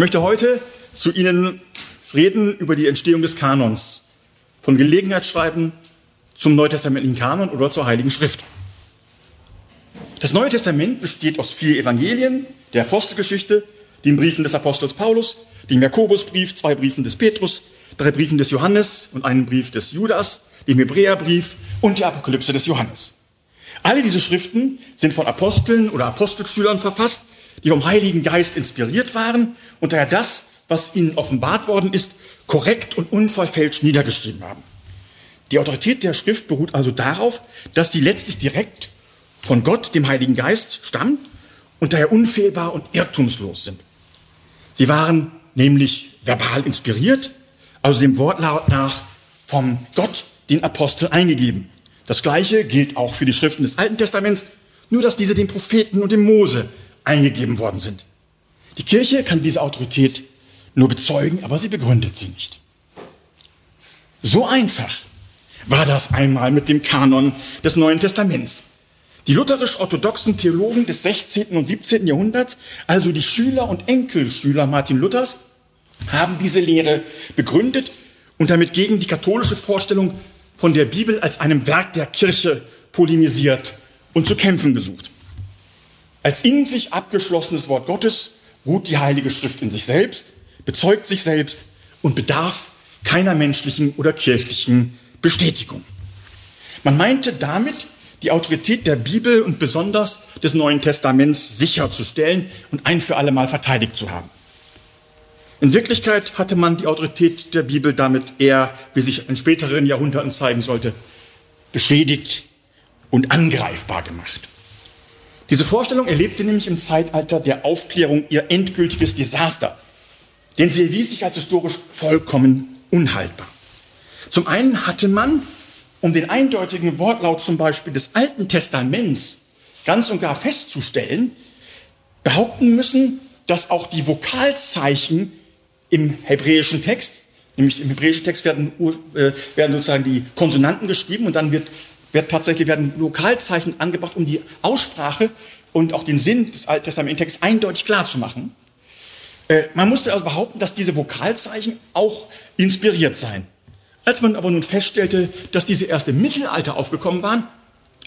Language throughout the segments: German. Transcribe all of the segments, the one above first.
möchte heute zu Ihnen reden über die Entstehung des Kanons, von Gelegenheitsschreiben zum neutestamentlichen Kanon oder zur Heiligen Schrift. Das Neue Testament besteht aus vier Evangelien, der Apostelgeschichte, den Briefen des Apostels Paulus, dem Jakobusbrief, zwei Briefen des Petrus, drei Briefen des Johannes und einen Brief des Judas, dem Hebräerbrief und die Apokalypse des Johannes. Alle diese Schriften sind von Aposteln oder Apostelschülern verfasst, die vom Heiligen Geist inspiriert waren und daher das, was ihnen offenbart worden ist, korrekt und unverfälscht niedergeschrieben haben. Die Autorität der Schrift beruht also darauf, dass sie letztlich direkt von Gott, dem Heiligen Geist, stammen und daher unfehlbar und irrtumslos sind. Sie waren nämlich verbal inspiriert, also dem Wortlaut nach vom Gott, den Apostel, eingegeben. Das Gleiche gilt auch für die Schriften des Alten Testaments, nur dass diese dem Propheten und dem Mose eingegeben worden sind. Die Kirche kann diese Autorität nur bezeugen, aber sie begründet sie nicht. So einfach war das einmal mit dem Kanon des Neuen Testaments. Die lutherisch-orthodoxen Theologen des 16. und 17. Jahrhunderts, also die Schüler und Enkelschüler Martin Luthers, haben diese Lehre begründet und damit gegen die katholische Vorstellung von der Bibel als einem Werk der Kirche polemisiert und zu kämpfen gesucht. Als in sich abgeschlossenes Wort Gottes ruht die Heilige Schrift in sich selbst, bezeugt sich selbst und bedarf keiner menschlichen oder kirchlichen Bestätigung. Man meinte damit, die Autorität der Bibel und besonders des Neuen Testaments sicherzustellen und ein für alle Mal verteidigt zu haben. In Wirklichkeit hatte man die Autorität der Bibel damit eher, wie sich in späteren Jahrhunderten zeigen sollte, beschädigt und angreifbar gemacht. Diese Vorstellung erlebte nämlich im Zeitalter der Aufklärung ihr endgültiges Desaster, denn sie erwies sich als historisch vollkommen unhaltbar. Zum einen hatte man, um den eindeutigen Wortlaut zum Beispiel des Alten Testaments ganz und gar festzustellen, behaupten müssen, dass auch die Vokalzeichen im hebräischen Text, nämlich im hebräischen Text werden, äh, werden sozusagen die Konsonanten geschrieben und dann wird, wird tatsächlich werden Lokalzeichen angebracht, um die Aussprache und auch den Sinn des Alten Testamentstexts eindeutig klar zu machen. Äh, man musste also behaupten, dass diese Vokalzeichen auch inspiriert seien. Als man aber nun feststellte, dass diese erst im Mittelalter aufgekommen waren,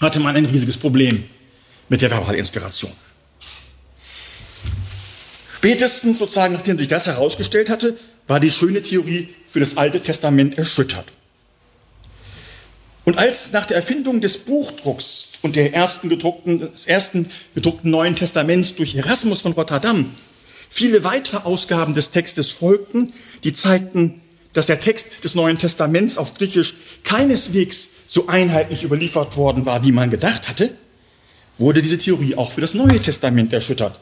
hatte man ein riesiges Problem mit der Verbalinspiration. Spätestens sozusagen, nachdem sich das herausgestellt hatte, war die schöne Theorie für das Alte Testament erschüttert. Und als nach der Erfindung des Buchdrucks und der ersten gedruckten, des ersten gedruckten Neuen Testaments durch Erasmus von Rotterdam viele weitere Ausgaben des Textes folgten, die zeigten, dass der Text des Neuen Testaments auf Griechisch keineswegs so einheitlich überliefert worden war, wie man gedacht hatte, wurde diese Theorie auch für das Neue Testament erschüttert.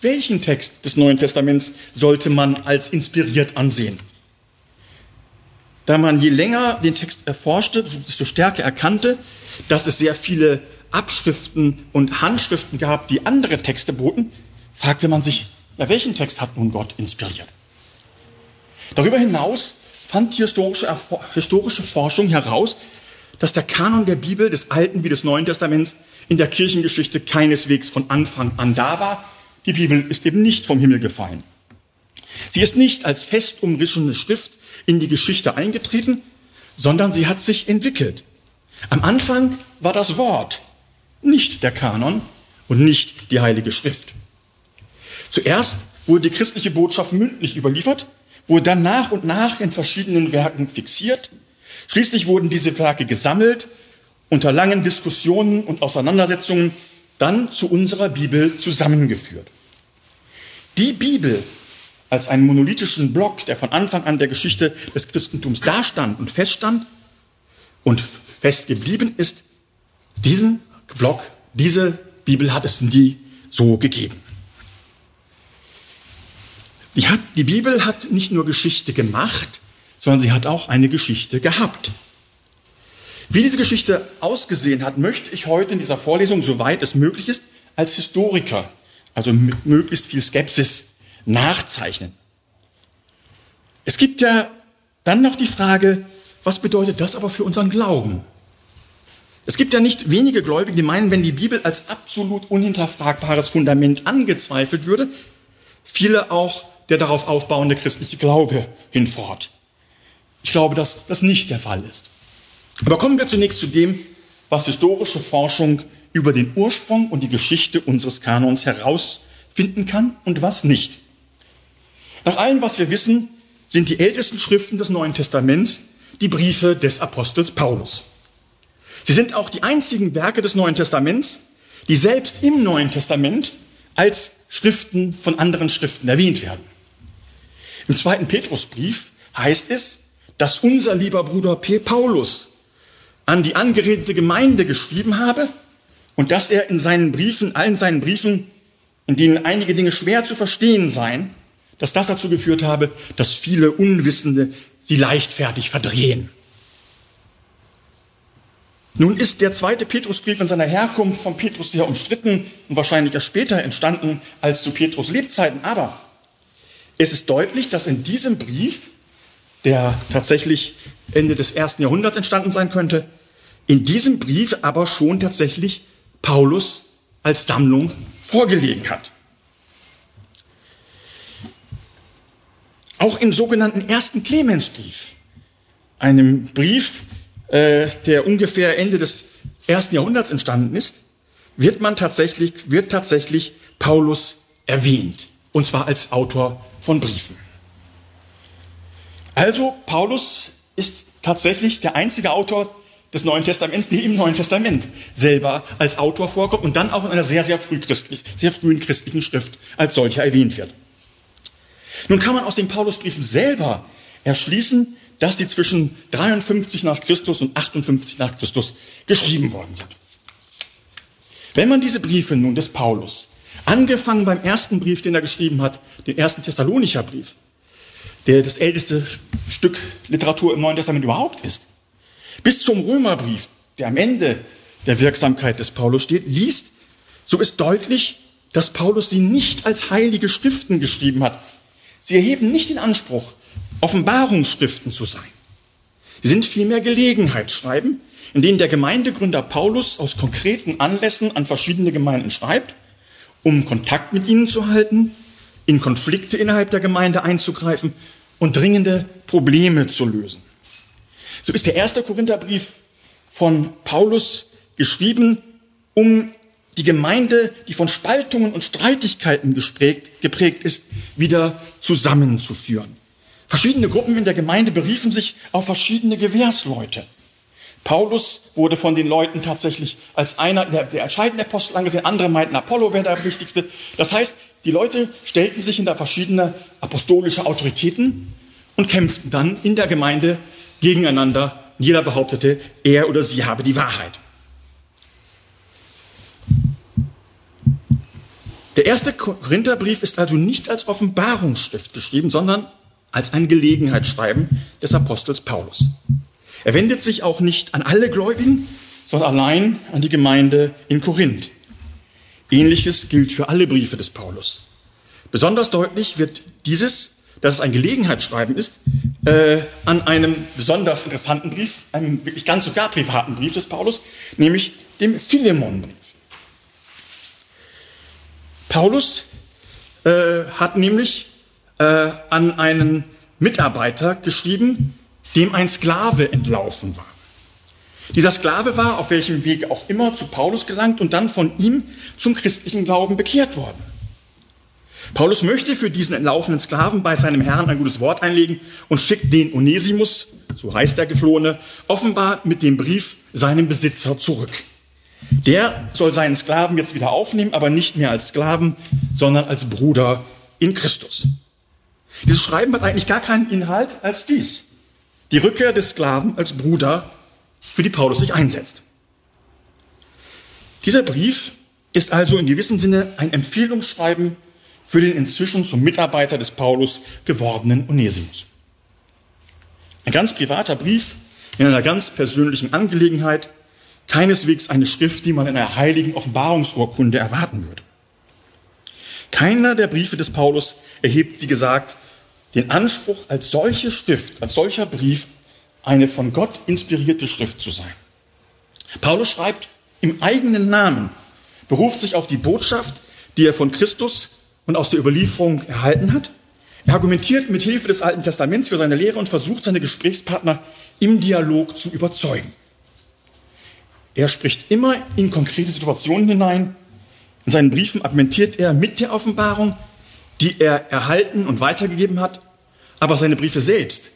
Welchen Text des Neuen Testaments sollte man als inspiriert ansehen? Da man je länger den Text erforschte, desto stärker erkannte, dass es sehr viele Abschriften und Handschriften gab, die andere Texte boten, fragte man sich, ja, welchen Text hat nun Gott inspiriert? Darüber hinaus fand die historische, historische Forschung heraus, dass der Kanon der Bibel des Alten wie des Neuen Testaments in der Kirchengeschichte keineswegs von Anfang an da war, die Bibel ist eben nicht vom Himmel gefallen. Sie ist nicht als fest umrissene Schrift in die Geschichte eingetreten, sondern sie hat sich entwickelt. Am Anfang war das Wort, nicht der Kanon und nicht die Heilige Schrift. Zuerst wurde die christliche Botschaft mündlich überliefert, wurde dann nach und nach in verschiedenen Werken fixiert. Schließlich wurden diese Werke gesammelt, unter langen Diskussionen und Auseinandersetzungen dann zu unserer Bibel zusammengeführt. Die Bibel als einen monolithischen Block, der von Anfang an der Geschichte des Christentums dastand und feststand und festgeblieben ist, diesen Block, diese Bibel hat es nie so gegeben. Die, hat, die Bibel hat nicht nur Geschichte gemacht, sondern sie hat auch eine Geschichte gehabt. Wie diese Geschichte ausgesehen hat, möchte ich heute in dieser Vorlesung, soweit es möglich ist, als Historiker also mit möglichst viel Skepsis nachzeichnen. Es gibt ja dann noch die Frage, was bedeutet das aber für unseren Glauben? Es gibt ja nicht wenige Gläubige, die meinen, wenn die Bibel als absolut unhinterfragbares Fundament angezweifelt würde, viele auch der darauf aufbauende christliche Glaube hinfort. Ich glaube, dass das nicht der Fall ist. Aber kommen wir zunächst zu dem, was historische Forschung über den Ursprung und die Geschichte unseres Kanons herausfinden kann und was nicht. Nach allem, was wir wissen, sind die ältesten Schriften des Neuen Testaments die Briefe des Apostels Paulus. Sie sind auch die einzigen Werke des Neuen Testaments, die selbst im Neuen Testament als Schriften von anderen Schriften erwähnt werden. Im zweiten Petrusbrief heißt es, dass unser lieber Bruder P. Paulus an die angeredete Gemeinde geschrieben habe und dass er in seinen Briefen, allen seinen Briefen, in denen einige Dinge schwer zu verstehen seien, dass das dazu geführt habe, dass viele Unwissende sie leichtfertig verdrehen. Nun ist der zweite Petrusbrief in seiner Herkunft von Petrus sehr umstritten und wahrscheinlich erst später entstanden als zu Petrus Lebzeiten. Aber es ist deutlich, dass in diesem Brief, der tatsächlich Ende des ersten Jahrhunderts entstanden sein könnte, in diesem Brief aber schon tatsächlich Paulus als Sammlung vorgelegen hat. Auch im sogenannten ersten Clemensbrief, einem Brief, äh, der ungefähr Ende des ersten Jahrhunderts entstanden ist, wird man tatsächlich, wird tatsächlich Paulus erwähnt. Und zwar als Autor von Briefen. Also, Paulus ist tatsächlich der einzige Autor des Neuen Testaments, der im Neuen Testament selber als Autor vorkommt und dann auch in einer sehr, sehr, früh sehr frühen christlichen Schrift als solcher erwähnt wird. Nun kann man aus den Paulusbriefen selber erschließen, dass sie zwischen 53 nach Christus und 58 nach Christus geschrieben worden sind. Wenn man diese Briefe nun des Paulus, angefangen beim ersten Brief, den er geschrieben hat, den ersten Thessalonicher Brief, der das älteste Stück Literatur im Neuen Testament überhaupt ist, bis zum Römerbrief, der am Ende der Wirksamkeit des Paulus steht, liest, so ist deutlich, dass Paulus sie nicht als heilige Schriften geschrieben hat. Sie erheben nicht den Anspruch, Offenbarungsschriften zu sein. Sie sind vielmehr Gelegenheitsschreiben, in denen der Gemeindegründer Paulus aus konkreten Anlässen an verschiedene Gemeinden schreibt, um Kontakt mit ihnen zu halten, in Konflikte innerhalb der Gemeinde einzugreifen und dringende Probleme zu lösen. So ist der erste Korintherbrief von Paulus geschrieben, um die Gemeinde, die von Spaltungen und Streitigkeiten geprägt, ist, wieder zusammenzuführen. Verschiedene Gruppen in der Gemeinde beriefen sich auf verschiedene Gewährsleute. Paulus wurde von den Leuten tatsächlich als einer der, der entscheidende Apostel angesehen. Andere meinten, Apollo wäre der wichtigste. Das heißt, die Leute stellten sich hinter verschiedene apostolische Autoritäten und kämpften dann in der Gemeinde gegeneinander. Jeder behauptete, er oder sie habe die Wahrheit. Der erste Korintherbrief ist also nicht als Offenbarungsschrift geschrieben, sondern als ein Gelegenheitsschreiben des Apostels Paulus. Er wendet sich auch nicht an alle Gläubigen, sondern allein an die Gemeinde in Korinth. Ähnliches gilt für alle Briefe des Paulus. Besonders deutlich wird dieses, dass es ein Gelegenheitsschreiben ist, äh, an einem besonders interessanten Brief, einem wirklich ganz sogar privaten Brief des Paulus, nämlich dem Philemonbrief. Paulus äh, hat nämlich äh, an einen Mitarbeiter geschrieben, dem ein Sklave entlaufen war. Dieser Sklave war auf welchem Weg auch immer zu Paulus gelangt und dann von ihm zum christlichen Glauben bekehrt worden. Paulus möchte für diesen entlaufenen Sklaven bei seinem Herrn ein gutes Wort einlegen und schickt den Onesimus, so heißt der Geflohene, offenbar mit dem Brief seinem Besitzer zurück. Der soll seinen Sklaven jetzt wieder aufnehmen, aber nicht mehr als Sklaven, sondern als Bruder in Christus. Dieses Schreiben hat eigentlich gar keinen Inhalt als dies. Die Rückkehr des Sklaven als Bruder, für die Paulus sich einsetzt. Dieser Brief ist also in gewissem Sinne ein Empfehlungsschreiben für den inzwischen zum Mitarbeiter des Paulus gewordenen Onesimus. Ein ganz privater Brief in einer ganz persönlichen Angelegenheit, keineswegs eine Schrift, die man in einer heiligen Offenbarungsurkunde erwarten würde. Keiner der Briefe des Paulus erhebt, wie gesagt, den Anspruch, als solche Schrift, als solcher Brief eine von Gott inspirierte Schrift zu sein. Paulus schreibt im eigenen Namen, beruft sich auf die Botschaft, die er von Christus und aus der Überlieferung erhalten hat. Er argumentiert mit Hilfe des Alten Testaments für seine Lehre und versucht seine Gesprächspartner im Dialog zu überzeugen. Er spricht immer in konkrete Situationen hinein. In seinen Briefen argumentiert er mit der Offenbarung, die er erhalten und weitergegeben hat, aber seine Briefe selbst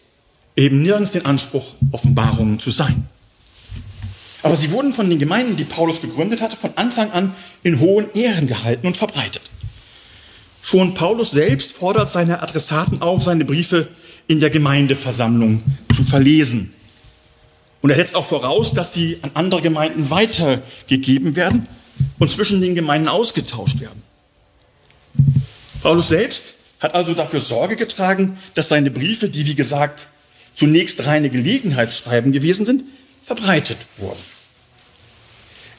eben nirgends den Anspruch, Offenbarungen zu sein. Aber sie wurden von den Gemeinden, die Paulus gegründet hatte, von Anfang an in hohen Ehren gehalten und verbreitet. Schon Paulus selbst fordert seine Adressaten auf, seine Briefe in der Gemeindeversammlung zu verlesen. Und er setzt auch voraus, dass sie an andere Gemeinden weitergegeben werden und zwischen den Gemeinden ausgetauscht werden. Paulus selbst hat also dafür Sorge getragen, dass seine Briefe, die wie gesagt zunächst reine Gelegenheitsschreiben gewesen sind, verbreitet wurden.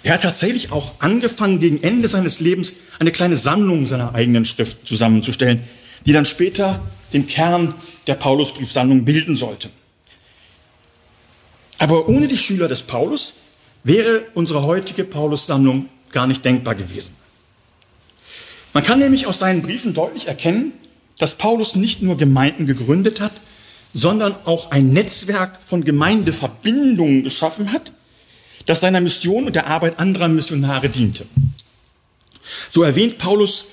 Er hat tatsächlich auch angefangen, gegen Ende seines Lebens eine kleine Sammlung seiner eigenen Schriften zusammenzustellen, die dann später den Kern der Paulusbriefsammlung bilden sollte. Aber ohne die Schüler des Paulus wäre unsere heutige Paulussammlung gar nicht denkbar gewesen. Man kann nämlich aus seinen Briefen deutlich erkennen, dass Paulus nicht nur Gemeinden gegründet hat, sondern auch ein Netzwerk von Gemeindeverbindungen geschaffen hat, das seiner Mission und der Arbeit anderer Missionare diente. So erwähnt Paulus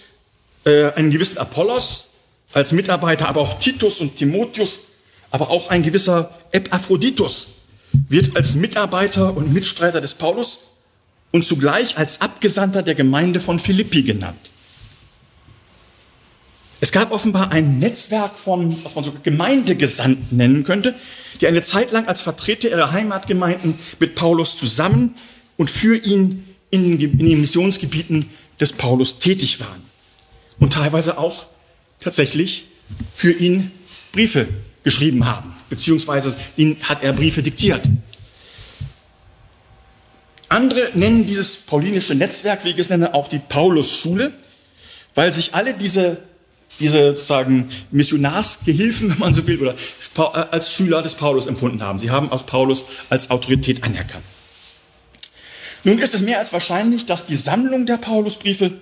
äh, einen gewissen Apollos als Mitarbeiter, aber auch Titus und Timotheus, aber auch ein gewisser Epaphroditus wird als Mitarbeiter und Mitstreiter des Paulus und zugleich als Abgesandter der Gemeinde von Philippi genannt. Es gab offenbar ein Netzwerk von, was man so Gemeindegesandten nennen könnte, die eine Zeit lang als Vertreter ihrer Heimatgemeinden mit Paulus zusammen und für ihn in in den Missionsgebieten des Paulus tätig waren. Und teilweise auch tatsächlich für ihn Briefe geschrieben haben, beziehungsweise ihn hat er Briefe diktiert. Andere nennen dieses paulinische Netzwerk, wie ich es nenne, auch die Paulus-Schule, weil sich alle diese diese sozusagen Missionarsgehilfen, wenn man so will, oder äh, als Schüler des Paulus empfunden haben. Sie haben auch Paulus als Autorität anerkannt. Nun ist es mehr als wahrscheinlich, dass die Sammlung der Paulusbriefe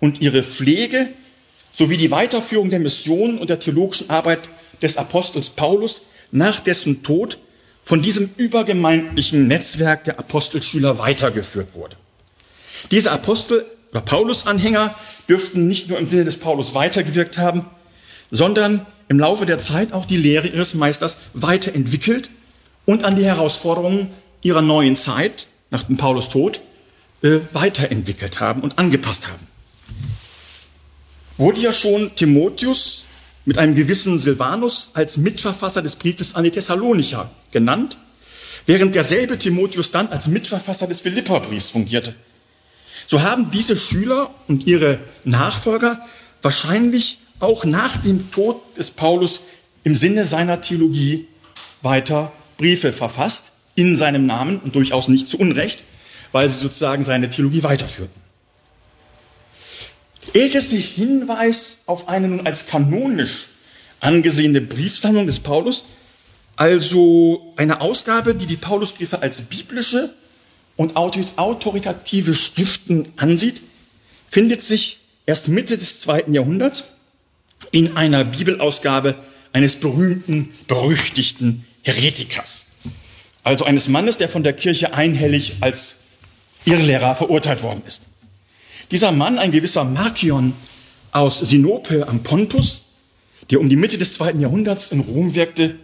und ihre Pflege sowie die Weiterführung der Mission und der theologischen Arbeit des Apostels Paulus nach dessen Tod von diesem übergemeindlichen Netzwerk der Apostelschüler weitergeführt wurde. Diese Apostel oder Paulus-Anhänger dürften nicht nur im Sinne des Paulus weitergewirkt haben, sondern im Laufe der Zeit auch die Lehre ihres Meisters weiterentwickelt und an die Herausforderungen ihrer neuen Zeit nach dem Paulus Tod äh, weiterentwickelt haben und angepasst haben. Wurde ja schon Timotheus mit einem gewissen Silvanus als Mitverfasser des Briefes an die Thessalonicher genannt, während derselbe Timotheus dann als Mitverfasser des Philipperbriefs fungierte. So haben diese Schüler und ihre Nachfolger wahrscheinlich auch nach dem Tod des Paulus im Sinne seiner Theologie weiter Briefe verfasst, in seinem Namen und durchaus nicht zu Unrecht, weil sie sozusagen seine Theologie weiterführten. Älteste Hinweis auf eine nun als kanonisch angesehene Briefsammlung des Paulus, also eine Ausgabe, die die Paulusbriefe als biblische und autoritative Schriften ansieht, findet sich erst Mitte des zweiten Jahrhunderts in einer Bibelausgabe eines berühmten, berüchtigten Heretikers. Also eines Mannes, der von der Kirche einhellig als Irrlehrer verurteilt worden ist. Dieser Mann, ein gewisser Markion aus Sinope am Pontus, der um die Mitte des zweiten Jahrhunderts in Rom wirkte,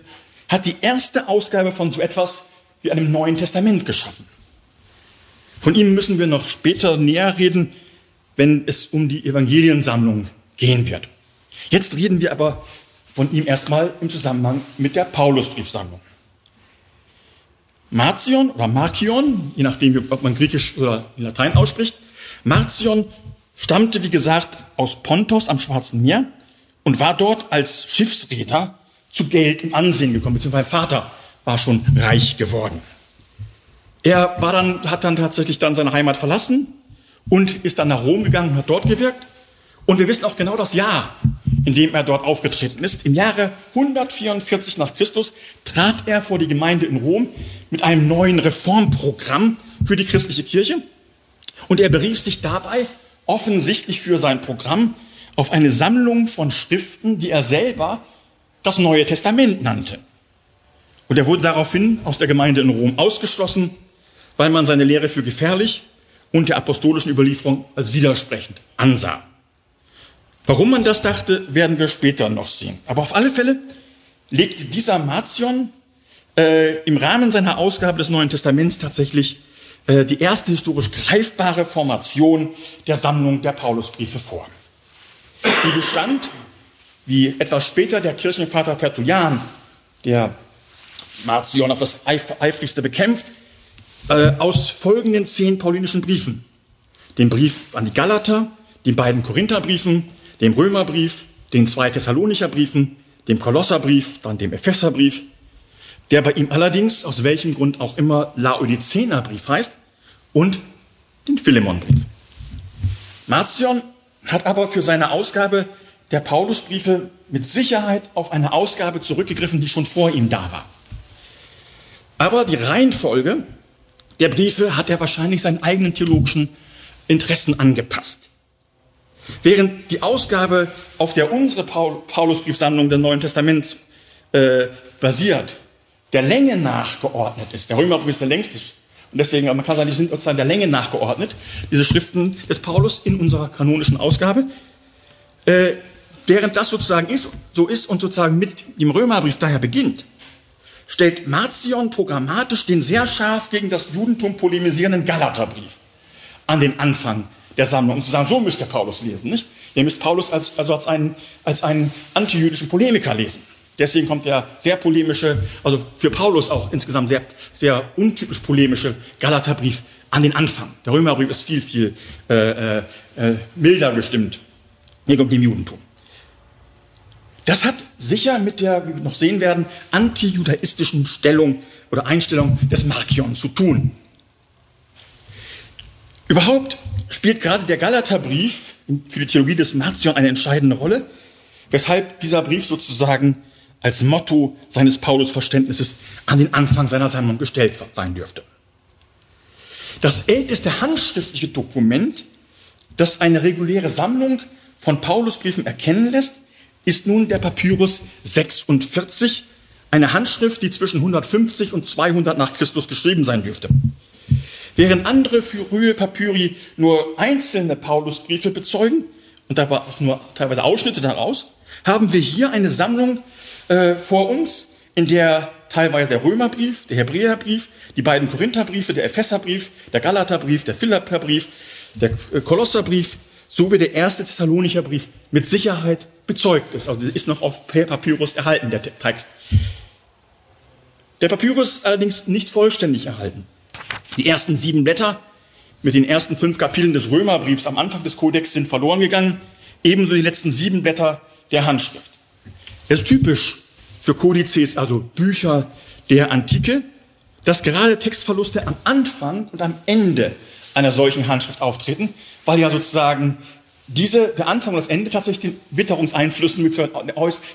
hat die erste Ausgabe von so etwas wie einem Neuen Testament geschaffen. Von ihm müssen wir noch später näher reden, wenn es um die Evangeliensammlung gehen wird. Jetzt reden wir aber von ihm erstmal im Zusammenhang mit der Paulusbriefsammlung. Marcion oder Markion, je nachdem, ob man Griechisch oder Latein ausspricht, Marcion stammte, wie gesagt, aus Pontos am Schwarzen Meer und war dort als Schiffsräder zu Geld und Ansehen gekommen, beziehungsweise mein Vater war schon reich geworden. Er war dann, hat dann tatsächlich dann seine Heimat verlassen und ist dann nach Rom gegangen und hat dort gewirkt. Und wir wissen auch genau das Jahr, in dem er dort aufgetreten ist. Im Jahre 144 nach Christus trat er vor die Gemeinde in Rom mit einem neuen Reformprogramm für die christliche Kirche. Und er berief sich dabei offensichtlich für sein Programm auf eine Sammlung von Schriften, die er selber das Neue Testament nannte. Und er wurde daraufhin aus der Gemeinde in Rom ausgeschlossen, weil man seine Lehre für gefährlich und der apostolischen Überlieferung als widersprechend ansah. Warum man das dachte, werden wir später noch sehen. Aber auf alle Fälle legte dieser Marcion äh, im Rahmen seiner Ausgabe des Neuen Testaments tatsächlich äh, die erste historisch greifbare Formation der Sammlung der Paulusbriefe vor. Sie bestand, wie etwas später der Kirchenvater Tertullian, der Marcion auf das eifrigste bekämpft, äh, aus folgenden zehn paulinischen Briefen. Dem Brief an die Galater, den beiden Korintherbriefen, dem Römerbrief, den zwei Thessalonicher Briefen, dem Kolosserbrief, dann dem Epheserbrief, der bei ihm allerdings, aus welchem Grund auch immer, Laodicenerbrief heißt, und den Philemonbrief. Marcion hat aber für seine Ausgabe der Paulusbriefe mit Sicherheit auf eine Ausgabe zurückgegriffen, die schon vor ihm da war. Aber die Reihenfolge der Briefe hat er wahrscheinlich seinen eigenen theologischen Interessen angepasst. Während die Ausgabe, auf der unsere Paul Paulusbriefsammlung des Neuen Testaments äh, basiert, der Länge nachgeordnet ist. Der Römerbrief ist der längste. Und deswegen, man kann sagen, die sind sozusagen der Länge nachgeordnet, diese Schriften des Paulus in unserer kanonischen Ausgabe. Äh, während das sozusagen ist, so ist und sozusagen mit dem Römerbrief daher beginnt, stellt Marcion programmatisch den sehr scharf gegen das Judentum polemisierenden Galaterbrief an den Anfang der Sammlung, um zu sagen, so müsst ihr Paulus lesen, nicht? Ihr müsst Paulus als, also als einen, als einen antijüdischen Polemiker lesen. Deswegen kommt der sehr polemische, also für Paulus auch insgesamt sehr, sehr untypisch polemische Galaterbrief an den Anfang. Der Römerbrief ist viel, viel äh, äh, äh milder gestimmt gegen dem Judentum. Das hat sicher mit der, wie wir noch sehen werden, antijudaistischen Stellung oder Einstellung des Markion zu tun. Überhaupt spielt gerade der Galaterbrief für die Theologie des Marcion eine entscheidende Rolle, weshalb dieser Brief sozusagen als Motto seines Paulus-Verständnisses an den Anfang seiner Sammlung gestellt sein dürfte. Das älteste handschriftliche Dokument, das eine reguläre Sammlung von Paulusbriefen erkennen lässt, ist nun der Papyrus 46, eine Handschrift, die zwischen 150 und 200 nach Christus geschrieben sein dürfte. Während andere frühe Papyri nur einzelne Paulusbriefe bezeugen und dabei auch nur teilweise Ausschnitte daraus, haben wir hier eine Sammlung äh, vor uns, in der teilweise der Römerbrief, der Hebräerbrief, die beiden Korintherbriefe, der Epheserbrief, der Galaterbrief, der Philipperbrief, der äh, Kolosserbrief sowie der erste Thessalonicher Brief mit Sicherheit bezeugt ist. Also ist noch auf Papyrus erhalten, der Text. Der Papyrus ist allerdings nicht vollständig erhalten. Die ersten sieben Blätter mit den ersten fünf Kapiteln des Römerbriefs am Anfang des Kodex sind verloren gegangen, ebenso die letzten sieben Blätter der Handschrift. Es ist typisch für Kodizes, also Bücher der Antike, dass gerade Textverluste am Anfang und am Ende einer solchen Handschrift auftreten, weil ja sozusagen diese, der Anfang und das Ende tatsächlich den Witterungseinflüssen, mit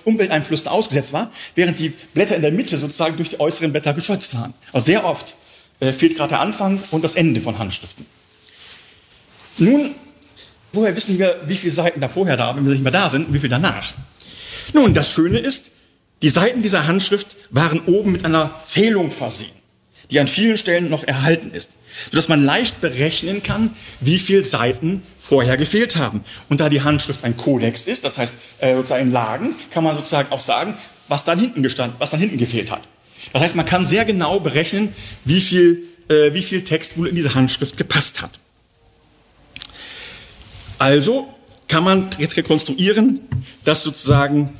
Umwelteinflüssen ausgesetzt war, während die Blätter in der Mitte sozusagen durch die äußeren Blätter geschützt waren. Also sehr oft äh, fehlt gerade der Anfang und das Ende von Handschriften. Nun, woher wissen wir, wie viele Seiten da vorher da, wenn wir nicht mehr da sind, und wie viele danach? Nun, das Schöne ist, die Seiten dieser Handschrift waren oben mit einer Zählung versehen, die an vielen Stellen noch erhalten ist sodass man leicht berechnen kann, wie viele Seiten vorher gefehlt haben. Und da die Handschrift ein Kodex ist, das heißt äh, sozusagen Lagen, kann man sozusagen auch sagen, was dann hinten gestanden, was dann hinten gefehlt hat. Das heißt, man kann sehr genau berechnen, wie viel, äh, wie viel Text wohl in diese Handschrift gepasst hat. Also kann man jetzt rekonstruieren, dass sozusagen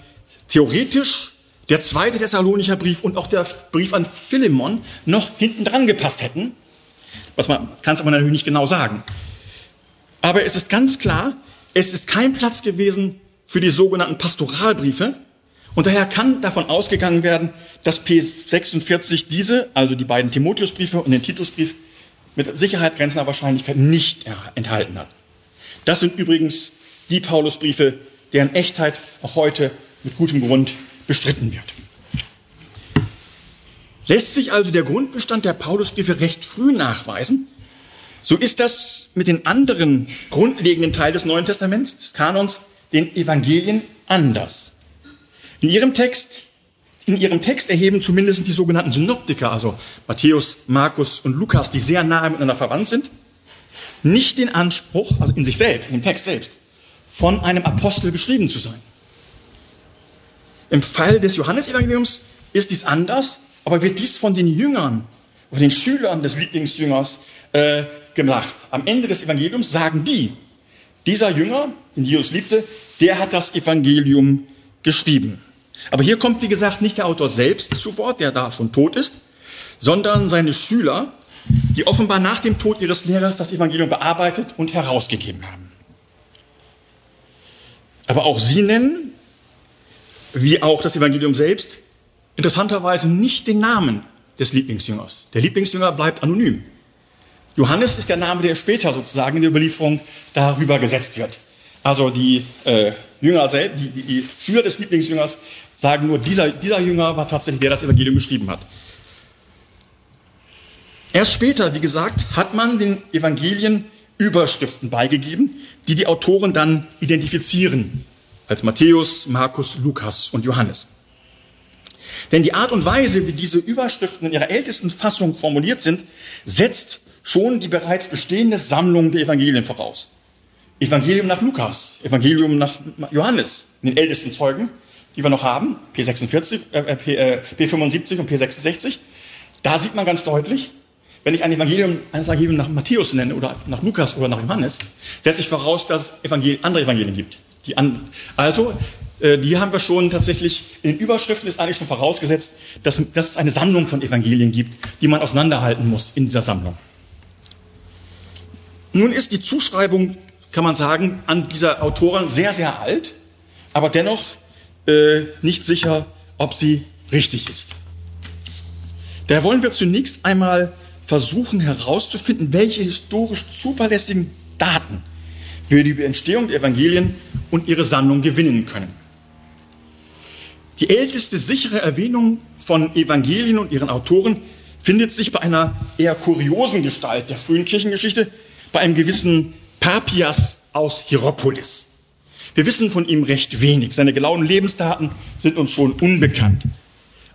theoretisch der zweite Thessalonicher Brief und auch der Brief an Philemon noch hinten dran gepasst hätten, was man kann es aber natürlich nicht genau sagen. Aber es ist ganz klar, es ist kein Platz gewesen für die sogenannten Pastoralbriefe. Und daher kann davon ausgegangen werden, dass P46 diese, also die beiden Timotheusbriefe und den Titusbrief, mit Sicherheit grenzender Wahrscheinlichkeit nicht enthalten hat. Das sind übrigens die Paulusbriefe, deren Echtheit auch heute mit gutem Grund bestritten wird. Lässt sich also der Grundbestand der Paulusbriefe recht früh nachweisen, so ist das mit den anderen grundlegenden Teilen des Neuen Testaments, des Kanons, den Evangelien anders. In ihrem Text, in ihrem Text erheben zumindest die sogenannten Synoptiker, also Matthäus, Markus und Lukas, die sehr nahe miteinander verwandt sind, nicht den Anspruch, also in sich selbst, in dem Text selbst, von einem Apostel geschrieben zu sein. Im Fall des Johannesevangeliums ist dies anders, aber wird dies von den Jüngern, von den Schülern des Lieblingsjüngers äh, gemacht. Am Ende des Evangeliums sagen die, dieser Jünger, den Jesus liebte, der hat das Evangelium geschrieben. Aber hier kommt, wie gesagt, nicht der Autor selbst zu Wort, der da schon tot ist, sondern seine Schüler, die offenbar nach dem Tod ihres Lehrers das Evangelium bearbeitet und herausgegeben haben. Aber auch sie nennen, wie auch das Evangelium selbst, interessanterweise nicht den Namen des Lieblingsjüngers. Der Lieblingsjünger bleibt anonym. Johannes ist der Name, der später sozusagen in der Überlieferung darüber gesetzt wird. Also die äh, Jünger selbst, die, die, Schüler des Lieblingsjüngers sagen nur, dieser, dieser Jünger war tatsächlich der, der das Evangelium geschrieben hat. Erst später, wie gesagt, hat man den Evangelien Überschriften beigegeben, die die Autoren dann identifizieren, als Matthäus, Markus, Lukas und Johannes. Denn die Art und Weise, wie diese Überschriften in ihrer ältesten Fassung formuliert sind, setzt schon die bereits bestehende Sammlung der Evangelien voraus. Evangelium nach Lukas, Evangelium nach Johannes, den ältesten Zeugen, die wir noch haben, P46, äh, P, äh, P75 und P66. Da sieht man ganz deutlich, wenn ich ein Evangelium, ein Evangelium nach Matthäus nenne oder nach Lukas oder nach Johannes, setze ich voraus, dass es Evangel andere Evangelien gibt. Die an, also, äh, die haben wir schon tatsächlich, in Überschriften ist eigentlich schon vorausgesetzt, dass, dass es eine Sammlung von Evangelien gibt, die man auseinanderhalten muss in dieser Sammlung. Nun ist die Zuschreibung, kann man sagen, an dieser Autoren sehr, sehr alt, aber dennoch äh, nicht sicher, ob sie richtig ist. Daher wollen wir zunächst einmal versuchen herauszufinden, welche historisch zuverlässigen Daten wir über die Entstehung der Evangelien und ihre Sammlung gewinnen können. Die älteste sichere Erwähnung von Evangelien und ihren Autoren findet sich bei einer eher kuriosen Gestalt der frühen Kirchengeschichte, bei einem gewissen Papias aus Hieropolis. Wir wissen von ihm recht wenig. Seine genauen Lebensdaten sind uns schon unbekannt.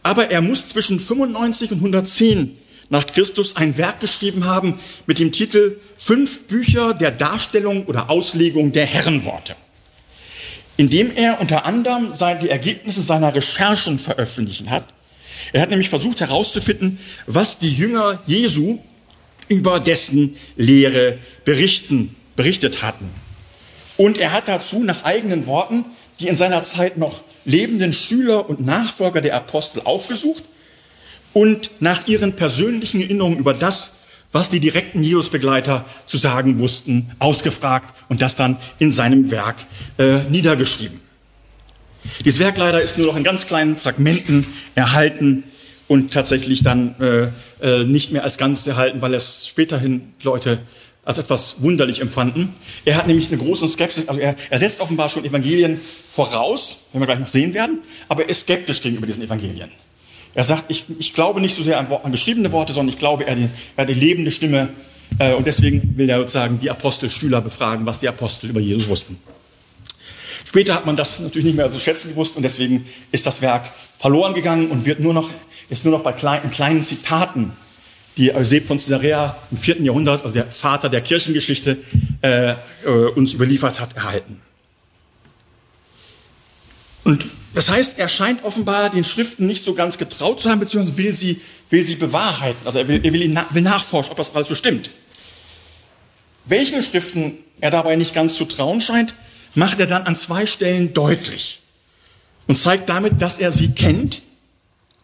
Aber er muss zwischen 95 und 110 nach Christus ein Werk geschrieben haben mit dem Titel Fünf Bücher der Darstellung oder Auslegung der Herrenworte, in dem er unter anderem die Ergebnisse seiner Recherchen veröffentlichen hat. Er hat nämlich versucht herauszufinden, was die Jünger Jesu über dessen Lehre berichten, berichtet hatten. Und er hat dazu nach eigenen Worten die in seiner Zeit noch lebenden Schüler und Nachfolger der Apostel aufgesucht und nach ihren persönlichen Erinnerungen über das, was die direkten Jesus-Begleiter zu sagen wussten, ausgefragt und das dann in seinem Werk äh, niedergeschrieben. Dieses Werk leider ist nur noch in ganz kleinen Fragmenten erhalten und tatsächlich dann äh, äh, nicht mehr als Ganzes erhalten, weil es späterhin Leute als etwas wunderlich empfanden. Er hat nämlich eine große Skepsis, also er, er setzt offenbar schon Evangelien voraus, wenn wir gleich noch sehen werden, aber er ist skeptisch gegenüber diesen Evangelien. Er sagt, ich, ich glaube nicht so sehr an, an geschriebene Worte, sondern ich glaube eher die, eher die lebende Stimme. Äh, und deswegen will er sozusagen die Apostelschüler befragen, was die Apostel über Jesus wussten. Später hat man das natürlich nicht mehr so schätzen gewusst und deswegen ist das Werk verloren gegangen und wird nur noch ist nur noch bei kleinen, kleinen Zitaten, die Euseb von Caesarea im vierten Jahrhundert, also der Vater der Kirchengeschichte, äh, äh, uns überliefert hat, erhalten. Und das heißt, er scheint offenbar den Schriften nicht so ganz getraut zu haben, beziehungsweise will sie, will sie bewahrheiten. Also er will, er will, will nachforschen, ob das alles so stimmt. Welchen Schriften er dabei nicht ganz zu trauen scheint, macht er dann an zwei Stellen deutlich und zeigt damit, dass er sie kennt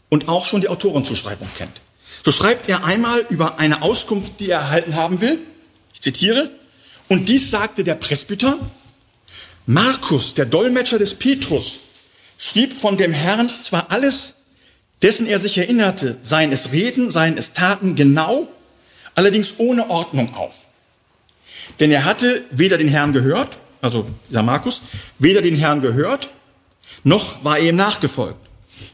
und auch schon die Autorenzuschreibung kennt. So schreibt er einmal über eine Auskunft, die er erhalten haben will. Ich zitiere. Und dies sagte der Presbyter. Markus, der Dolmetscher des Petrus, schrieb von dem Herrn zwar alles, dessen er sich erinnerte, seien es Reden, seien es Taten, genau, allerdings ohne Ordnung auf. Denn er hatte weder den Herrn gehört, also dieser Markus, weder den Herrn gehört, noch war er ihm nachgefolgt.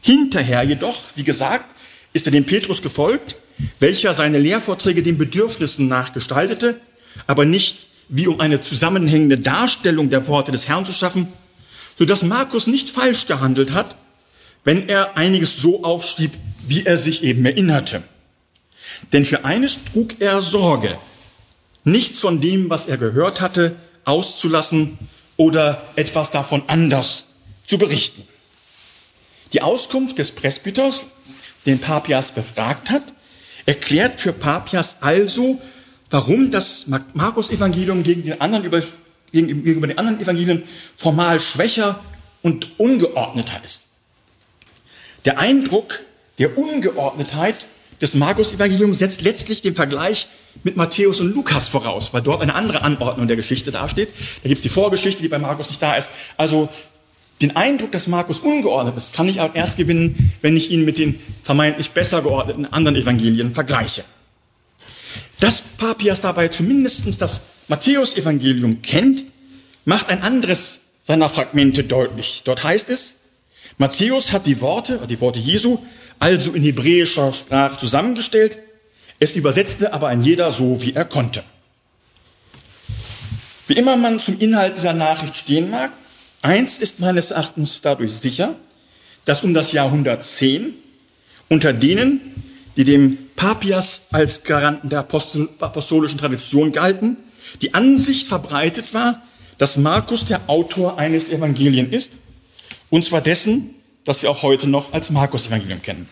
Hinterher jedoch, wie gesagt, ist er dem Petrus gefolgt, welcher seine Lehrvorträge den Bedürfnissen nachgestaltete, aber nicht wie um eine zusammenhängende Darstellung der Worte des Herrn zu schaffen, sodass Markus nicht falsch gehandelt hat, wenn er einiges so aufschrieb, wie er sich eben erinnerte. Denn für eines trug er Sorge, nichts von dem, was er gehört hatte, auszulassen oder etwas davon anders zu berichten. Die Auskunft des Presbyters, den Papias befragt hat, erklärt für Papias also, warum das Markus-Evangelium gegen den anderen gegenüber den anderen Evangelien formal schwächer und ungeordneter ist. Der Eindruck der Ungeordnetheit des Markus-Evangeliums setzt letztlich den Vergleich mit Matthäus und Lukas voraus, weil dort eine andere Anordnung der Geschichte dasteht. Da gibt es die Vorgeschichte, die bei Markus nicht da ist. Also den Eindruck, dass Markus ungeordnet ist, kann ich auch erst gewinnen, wenn ich ihn mit den vermeintlich besser geordneten anderen Evangelien vergleiche. Dass Papias dabei zumindest das Matthäus-Evangelium kennt, macht ein anderes seiner Fragmente deutlich. Dort heißt es, Matthäus hat die Worte, die Worte Jesu, also in hebräischer Sprache zusammengestellt, es übersetzte aber ein jeder so, wie er konnte. Wie immer man zum Inhalt dieser Nachricht stehen mag, eins ist meines Erachtens dadurch sicher, dass um das Jahr 110 unter denen, die dem Papias als Garanten der Apostol apostolischen Tradition galten, die Ansicht verbreitet war, dass Markus der Autor eines Evangelien ist, und zwar dessen, das wir auch heute noch als Markus-Evangelium kennen.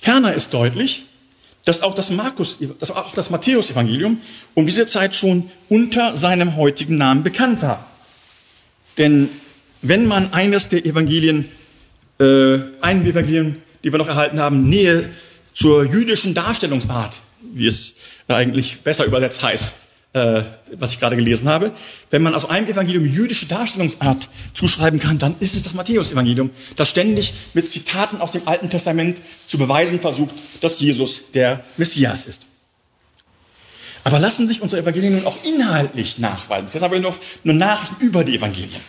Ferner ist deutlich, dass auch das, Markus, dass auch das Matthäus-Evangelium um diese Zeit schon unter seinem heutigen Namen bekannt war. Denn wenn man eines der Evangelien, äh, einen Evangelien, die wir noch erhalten haben, Nähe zur jüdischen Darstellungsart, wie es eigentlich besser übersetzt heißt, äh, was ich gerade gelesen habe. Wenn man aus einem Evangelium jüdische Darstellungsart zuschreiben kann, dann ist es das Matthäus-Evangelium, das ständig mit Zitaten aus dem Alten Testament zu beweisen versucht, dass Jesus der Messias ist. Aber lassen sich unsere Evangelien nun auch inhaltlich nachweisen. Jetzt haben wir nur, nur Nachrichten über die Evangelien.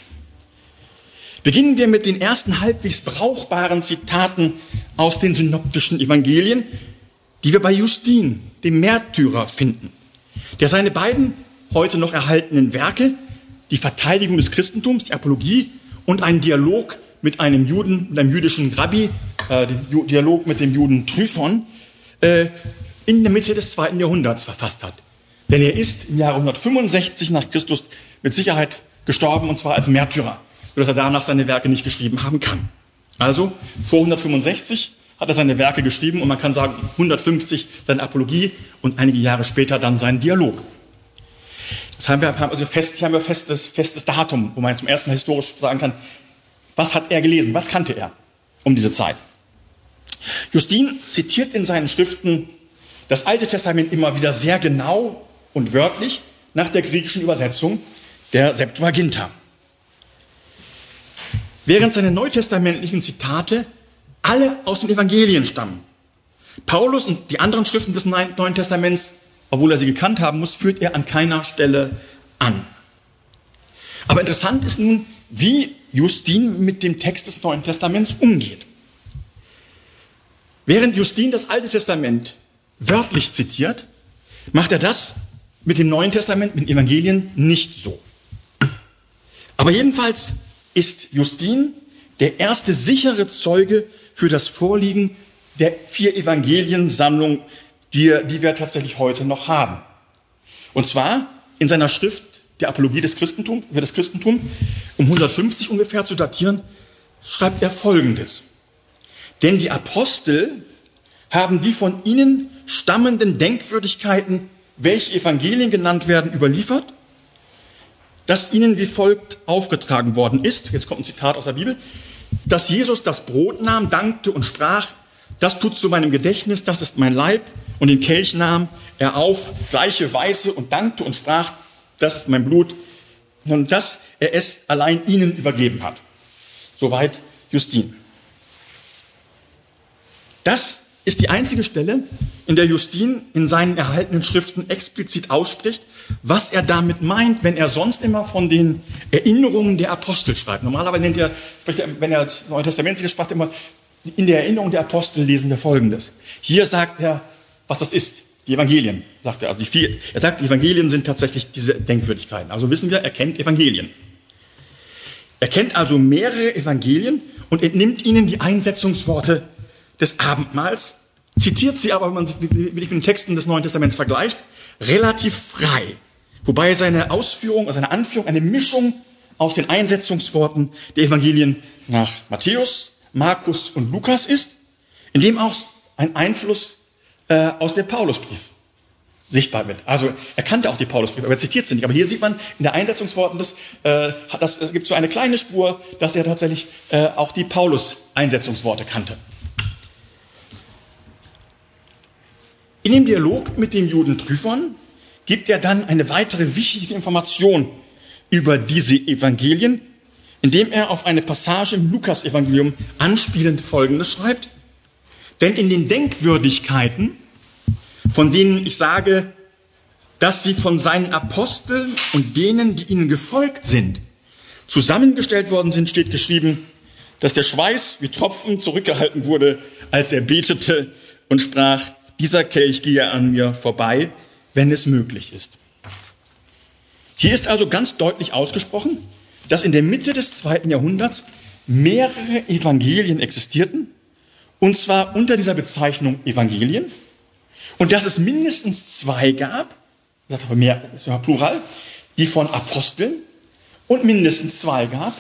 Beginnen wir mit den ersten halbwegs brauchbaren Zitaten aus den synoptischen Evangelien, die wir bei Justin, dem Märtyrer, finden der seine beiden heute noch erhaltenen Werke, die Verteidigung des Christentums, die Apologie und einen Dialog mit einem Juden, mit einem jüdischen Rabbi, äh, den Dialog mit dem Juden Tryphon, äh, in der Mitte des zweiten Jahrhunderts verfasst hat. Denn er ist im Jahre 165 nach Christus mit Sicherheit gestorben, und zwar als Märtyrer, sodass er danach seine Werke nicht geschrieben haben kann. Also vor 165 hat er seine Werke geschrieben und man kann sagen 150 seine Apologie und einige Jahre später dann seinen Dialog. Das haben wir, also fest, hier haben wir festes, festes Datum, wo man zum ersten Mal historisch sagen kann, was hat er gelesen, was kannte er um diese Zeit. Justin zitiert in seinen Schriften das Alte Testament immer wieder sehr genau und wörtlich nach der griechischen Übersetzung der Septuaginta. Während seine neutestamentlichen Zitate alle aus den Evangelien stammen. Paulus und die anderen Schriften des Neuen Testaments, obwohl er sie gekannt haben muss, führt er an keiner Stelle an. Aber interessant ist nun, wie Justin mit dem Text des Neuen Testaments umgeht. Während Justin das Alte Testament wörtlich zitiert, macht er das mit dem Neuen Testament, mit den Evangelien nicht so. Aber jedenfalls ist Justin der erste sichere Zeuge für das Vorliegen der vier Evangeliensammlung, die, die wir tatsächlich heute noch haben. Und zwar in seiner Schrift der Apologie des Christentums, über das Christentum, um 150 ungefähr zu datieren, schreibt er Folgendes. Denn die Apostel haben die von ihnen stammenden Denkwürdigkeiten, welche Evangelien genannt werden, überliefert, dass ihnen wie folgt aufgetragen worden ist. Jetzt kommt ein Zitat aus der Bibel dass Jesus das Brot nahm, dankte und sprach, das tut zu meinem Gedächtnis, das ist mein Leib. Und den Kelch nahm er auf gleiche Weise und dankte und sprach, das ist mein Blut. Und dass er es allein ihnen übergeben hat. Soweit Justin. Das ist die einzige Stelle, in der Justin in seinen erhaltenen Schriften explizit ausspricht, was er damit meint, wenn er sonst immer von den Erinnerungen der Apostel schreibt. Normalerweise nennt er, wenn er das Neue Testament er immer, in der Erinnerung der Apostel lesen wir Folgendes. Hier sagt er, was das ist. Die Evangelien, sagt er. Also die vier, er sagt, die Evangelien sind tatsächlich diese Denkwürdigkeiten. Also wissen wir, er kennt Evangelien. Er kennt also mehrere Evangelien und entnimmt ihnen die Einsetzungsworte des Abendmahls, zitiert sie aber, wenn man sich mit den Texten des Neuen Testaments vergleicht, relativ frei. Wobei seine Ausführung, also seine Anführung eine Mischung aus den Einsetzungsworten der Evangelien nach Matthäus, Markus und Lukas ist, in dem auch ein Einfluss äh, aus dem Paulusbrief sichtbar wird. Also er kannte auch die Paulusbriefe, aber er zitiert sie nicht. Aber hier sieht man in der Einsetzungsworten, dass, äh, das, es gibt so eine kleine Spur, dass er tatsächlich äh, auch die Paulus-Einsetzungsworte kannte. In dem Dialog mit dem Juden Tryphon gibt er dann eine weitere wichtige Information über diese Evangelien, indem er auf eine Passage im Lukas-Evangelium anspielend Folgendes schreibt. Denn in den Denkwürdigkeiten, von denen ich sage, dass sie von seinen Aposteln und denen, die ihnen gefolgt sind, zusammengestellt worden sind, steht geschrieben, dass der Schweiß wie Tropfen zurückgehalten wurde, als er betete und sprach, dieser Kelch gehe an mir vorbei, wenn es möglich ist. Hier ist also ganz deutlich ausgesprochen, dass in der Mitte des zweiten Jahrhunderts mehrere Evangelien existierten, und zwar unter dieser Bezeichnung Evangelien, und dass es mindestens zwei gab, das aber mehr, das war Plural, die von Aposteln und mindestens zwei gab,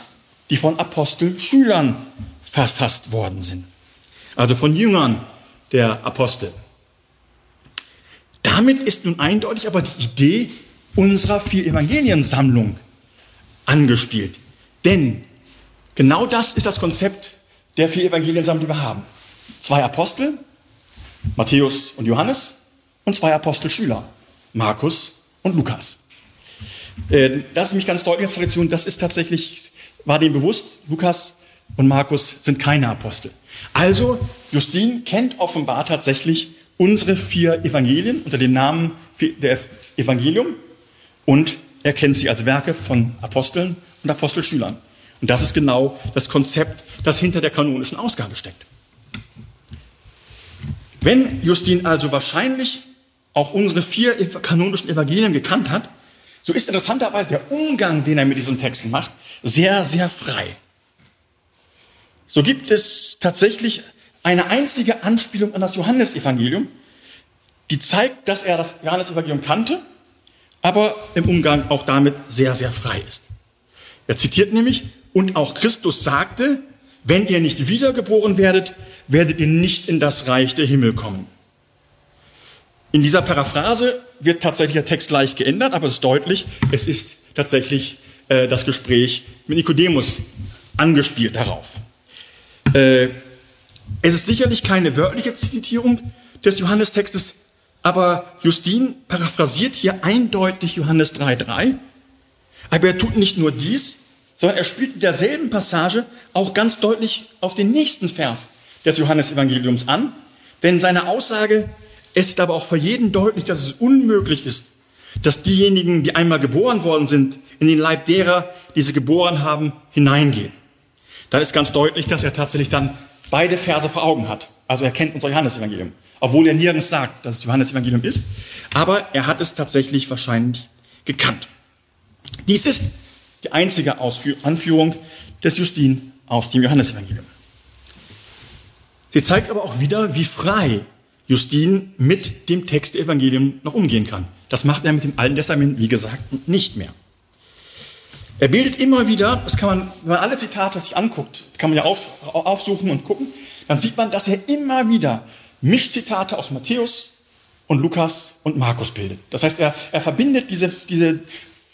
die von Apostelschülern verfasst worden sind. Also von Jüngern der Apostel. Damit ist nun eindeutig aber die Idee unserer vier Evangeliensammlung angespielt. Denn genau das ist das Konzept der vier Evangeliensammlung, die wir haben. Zwei Apostel, Matthäus und Johannes, und zwei Apostelschüler, Markus und Lukas. Äh, das ist nämlich ganz deutlich auf Tradition, das ist tatsächlich, war dem bewusst, Lukas und Markus sind keine Apostel. Also, Justin kennt offenbar tatsächlich unsere vier Evangelien unter dem Namen der Evangelium und er kennt sie als Werke von Aposteln und Apostelschülern. Und das ist genau das Konzept, das hinter der kanonischen Ausgabe steckt. Wenn Justin also wahrscheinlich auch unsere vier kanonischen Evangelien gekannt hat, so ist interessanterweise der Umgang, den er mit diesen Texten macht, sehr, sehr frei. So gibt es tatsächlich eine einzige Anspielung an das Johannesevangelium, die zeigt, dass er das Johannesevangelium kannte, aber im Umgang auch damit sehr, sehr frei ist. Er zitiert nämlich, und auch Christus sagte, wenn ihr nicht wiedergeboren werdet, werdet ihr nicht in das Reich der Himmel kommen. In dieser Paraphrase wird tatsächlich der Text leicht geändert, aber es ist deutlich, es ist tatsächlich äh, das Gespräch mit Nikodemus angespielt darauf. Äh, es ist sicherlich keine wörtliche Zitierung des Johannestextes, aber Justin paraphrasiert hier eindeutig Johannes 3.3. Aber er tut nicht nur dies, sondern er spielt in derselben Passage auch ganz deutlich auf den nächsten Vers des Johannesevangeliums an. Denn seine Aussage, es ist aber auch für jeden deutlich, dass es unmöglich ist, dass diejenigen, die einmal geboren worden sind, in den Leib derer, die sie geboren haben, hineingehen. Dann ist ganz deutlich, dass er tatsächlich dann beide Verse vor Augen hat. Also er kennt unser Johannesevangelium. Obwohl er nirgends sagt, dass es Johannesevangelium ist. Aber er hat es tatsächlich wahrscheinlich gekannt. Dies ist die einzige Ausführ Anführung des Justin aus dem Johannesevangelium. Sie zeigt aber auch wieder, wie frei Justin mit dem Text der Evangelium noch umgehen kann. Das macht er mit dem Alten Testament, wie gesagt, nicht mehr. Er bildet immer wieder, das kann man, wenn man alle Zitate sich anguckt, kann man ja auf, aufsuchen und gucken, dann sieht man, dass er immer wieder Mischzitate aus Matthäus und Lukas und Markus bildet. Das heißt, er, er verbindet diese, diese,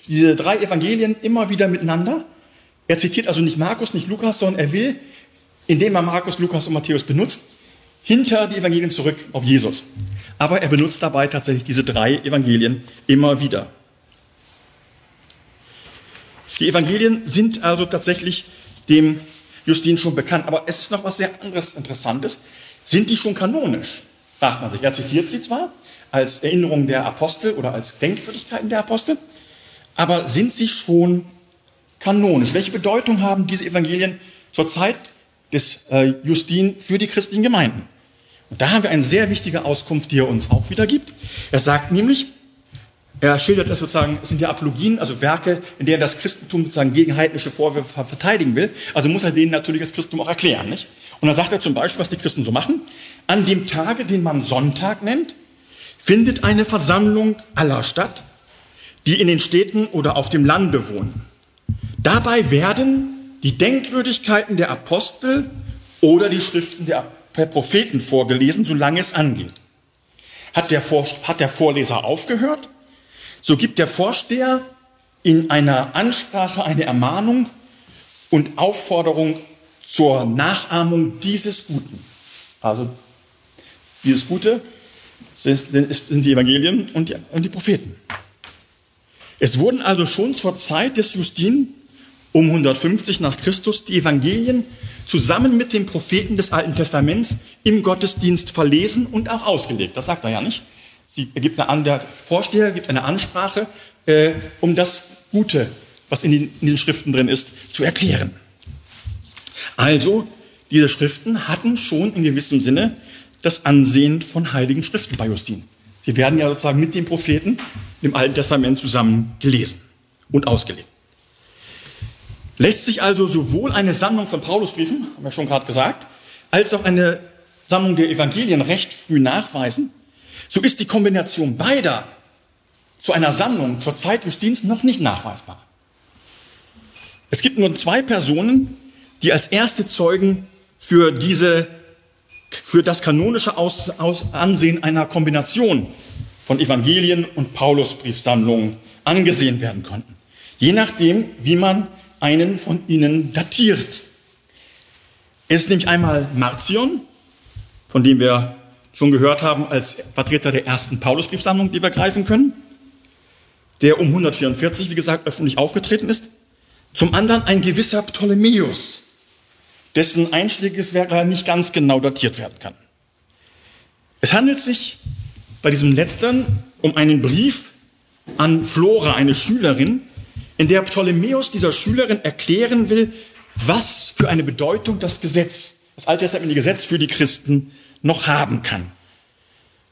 diese drei Evangelien immer wieder miteinander. Er zitiert also nicht Markus, nicht Lukas, sondern er will, indem er Markus, Lukas und Matthäus benutzt, hinter die Evangelien zurück auf Jesus. Aber er benutzt dabei tatsächlich diese drei Evangelien immer wieder. Die Evangelien sind also tatsächlich dem Justin schon bekannt. Aber es ist noch was sehr anderes Interessantes. Sind die schon kanonisch? Fragt man sich. Er zitiert sie zwar als Erinnerung der Apostel oder als Denkwürdigkeiten der Apostel, aber sind sie schon kanonisch? Welche Bedeutung haben diese Evangelien zur Zeit des äh, Justin für die christlichen Gemeinden? Und da haben wir eine sehr wichtige Auskunft, die er uns auch wieder gibt. Er sagt nämlich, Er schildert das sozusagen, es sind ja Apologien, also Werke, in denen das Christentum sozusagen gegen heidnische Vorwürfe verteidigen will. Also muss er denen natürlich das Christentum auch erklären, nicht? Und dann sagt er zum Beispiel, was die Christen so machen. An dem Tage, den man Sonntag nennt, findet eine Versammlung aller statt, die in den Städten oder auf dem Lande wohnen. Dabei werden die Denkwürdigkeiten der Apostel oder die Schriften der Propheten vorgelesen, solange es angeht. Hat der, Vor hat der Vorleser aufgehört, so gibt der Vorsteher in einer Ansprache eine Ermahnung und Aufforderung zur Nachahmung dieses Guten. Also dieses Gute sind die Evangelien und die, und die Propheten. Es wurden also schon zur Zeit des Justin um 150 nach Christus die Evangelien zusammen mit den Propheten des Alten Testaments im Gottesdienst verlesen und auch ausgelegt. Das sagt er ja nicht. Sie gibt eine, der Vorsteher gibt eine Ansprache, äh, um das Gute, was in den, in den Schriften drin ist, zu erklären. Also, diese Schriften hatten schon in gewissem Sinne das Ansehen von heiligen Schriften bei Justin. Sie werden ja sozusagen mit den Propheten im Alten Testament zusammen gelesen und ausgelegt. Lässt sich also sowohl eine Sammlung von Paulusbriefen, haben wir schon gerade gesagt, als auch eine Sammlung der Evangelien recht früh nachweisen, so ist die Kombination beider zu einer Sammlung zur Zeit Justins noch nicht nachweisbar. Es gibt nur zwei Personen, die als erste Zeugen für diese, für das kanonische Aus, Aus, Ansehen einer Kombination von Evangelien und Paulusbriefsammlungen angesehen werden konnten. Je nachdem, wie man einen von ihnen datiert. Es ist nämlich einmal Marcion, von dem wir schon gehört haben als Vertreter der ersten Paulusbriefsammlung, die wir greifen können, der um 144, wie gesagt, öffentlich aufgetreten ist. Zum anderen ein gewisser Ptolemäus, dessen einschlägiges Werk leider nicht ganz genau datiert werden kann. Es handelt sich bei diesem letzteren um einen Brief an Flora, eine Schülerin, in der Ptolemäus dieser Schülerin erklären will, was für eine Bedeutung das Gesetz, das alttestamentliche Gesetz für die Christen noch haben kann.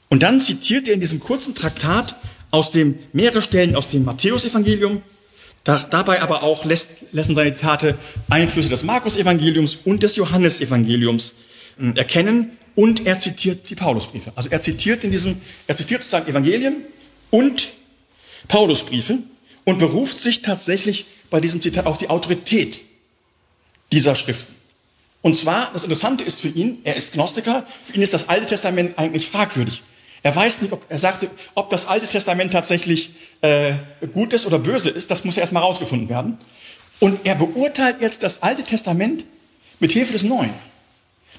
Und dann zitiert er in diesem kurzen Traktat aus dem mehrere Stellen aus dem Matthäusevangelium, da, dabei aber auch lässt, lassen seine Zitate Einflüsse des Markus-Evangeliums und des Johannesevangeliums äh, erkennen und er zitiert die Paulusbriefe. Also er zitiert in diesem, er zitiert sozusagen Evangelien und Paulusbriefe und beruft sich tatsächlich bei diesem Zitat auf die Autorität dieser Schriften. Und zwar, das Interessante ist für ihn, er ist Gnostiker, für ihn ist das Alte Testament eigentlich fragwürdig. Er weiß nicht, ob, er sagte, ob das Alte Testament tatsächlich äh, gut ist oder böse ist, das muss ja erstmal rausgefunden werden. Und er beurteilt jetzt das Alte Testament mit Hilfe des Neuen.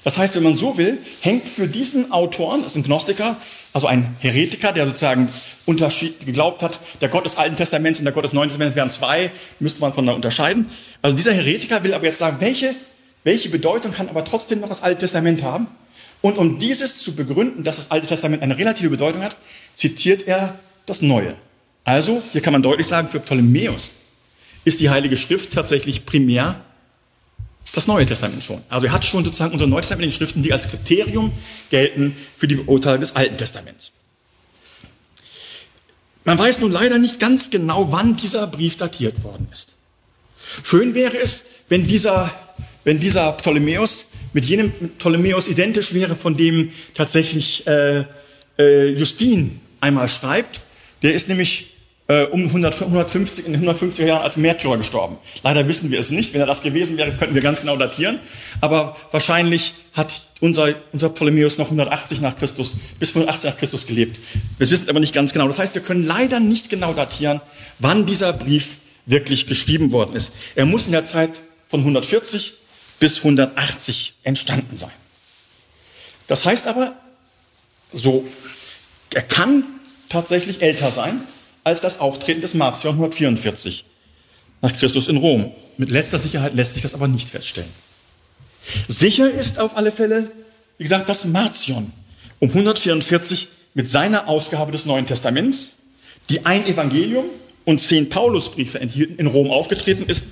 Das heißt, wenn man so will, hängt für diesen Autoren, das ist ein Gnostiker, also ein Heretiker, der sozusagen Unterschied geglaubt hat, der Gott des Alten Testaments und der Gott des Neuen Testaments wären zwei, müsste man voneinander unterscheiden. Also dieser Heretiker will aber jetzt sagen, welche, welche Bedeutung kann aber trotzdem noch das Alte Testament haben? Und um dieses zu begründen, dass das Alte Testament eine relative Bedeutung hat, zitiert er das Neue. Also, hier kann man deutlich sagen, für Ptolemäus ist die Heilige Schrift tatsächlich primär das Neue Testament schon. Also er hat schon sozusagen unsere neutestamentlichen Schriften, die als Kriterium gelten für die Beurteilung des Alten Testaments. Man weiß nun leider nicht ganz genau, wann dieser Brief datiert worden ist. Schön wäre es, wenn dieser, wenn dieser Ptolemäus mit jenem Ptolemäus identisch wäre, von dem tatsächlich äh, äh, Justin einmal schreibt. Der ist nämlich äh, um 100, 150, in den 150er Jahren als Märtyrer gestorben. Leider wissen wir es nicht. Wenn er das gewesen wäre, könnten wir ganz genau datieren. Aber wahrscheinlich hat unser, unser Ptolemäus noch 180 nach Christus, bis 180 nach Christus gelebt. Wir wissen es aber nicht ganz genau. Das heißt, wir können leider nicht genau datieren, wann dieser Brief wirklich geschrieben worden ist. Er muss in der Zeit von 140 bis 180 entstanden sein. Das heißt aber, so, er kann tatsächlich älter sein, als das Auftreten des Marcion 144 nach Christus in Rom. Mit letzter Sicherheit lässt sich das aber nicht feststellen. Sicher ist auf alle Fälle, wie gesagt, dass Marcion um 144 mit seiner Ausgabe des Neuen Testaments, die ein Evangelium und zehn Paulusbriefe enthielten, in Rom aufgetreten ist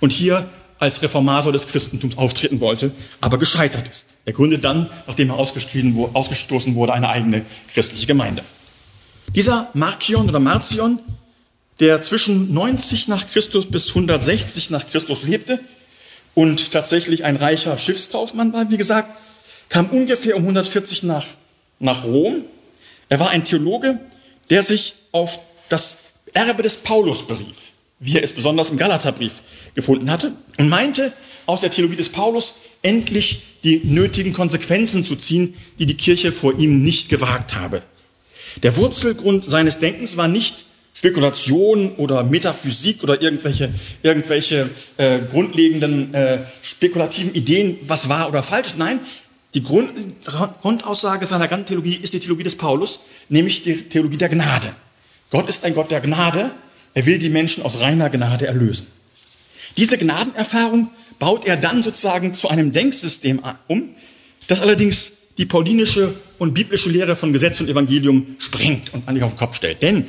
und hier als Reformator des Christentums auftreten wollte, aber gescheitert ist. Er gründet dann, nachdem er ausgestoßen wurde, eine eigene christliche Gemeinde. Dieser Markion oder Marcion, der zwischen 90 nach Christus bis 160 nach Christus lebte und tatsächlich ein reicher Schiffskaufmann war, wie gesagt, kam ungefähr um 140 nach, nach Rom. Er war ein Theologe, der sich auf das Erbe des Paulus berief, wie er es besonders im Galaterbrief gefunden hatte, und meinte, aus der Theologie des Paulus endlich die nötigen Konsequenzen zu ziehen, die die Kirche vor ihm nicht gewagt habe. Der Wurzelgrund seines Denkens war nicht Spekulation oder Metaphysik oder irgendwelche, irgendwelche äh, grundlegenden äh, spekulativen Ideen, was wahr oder falsch. Nein, die Grund, Grundaussage seiner ganzen Theologie ist die Theologie des Paulus, nämlich die Theologie der Gnade. Gott ist ein Gott der Gnade. Er will die Menschen aus reiner Gnade erlösen. Diese Gnadenerfahrung baut er dann sozusagen zu einem Denksystem um, das allerdings die paulinische und biblische Lehre von Gesetz und Evangelium sprengt und eigentlich auf den Kopf stellt. Denn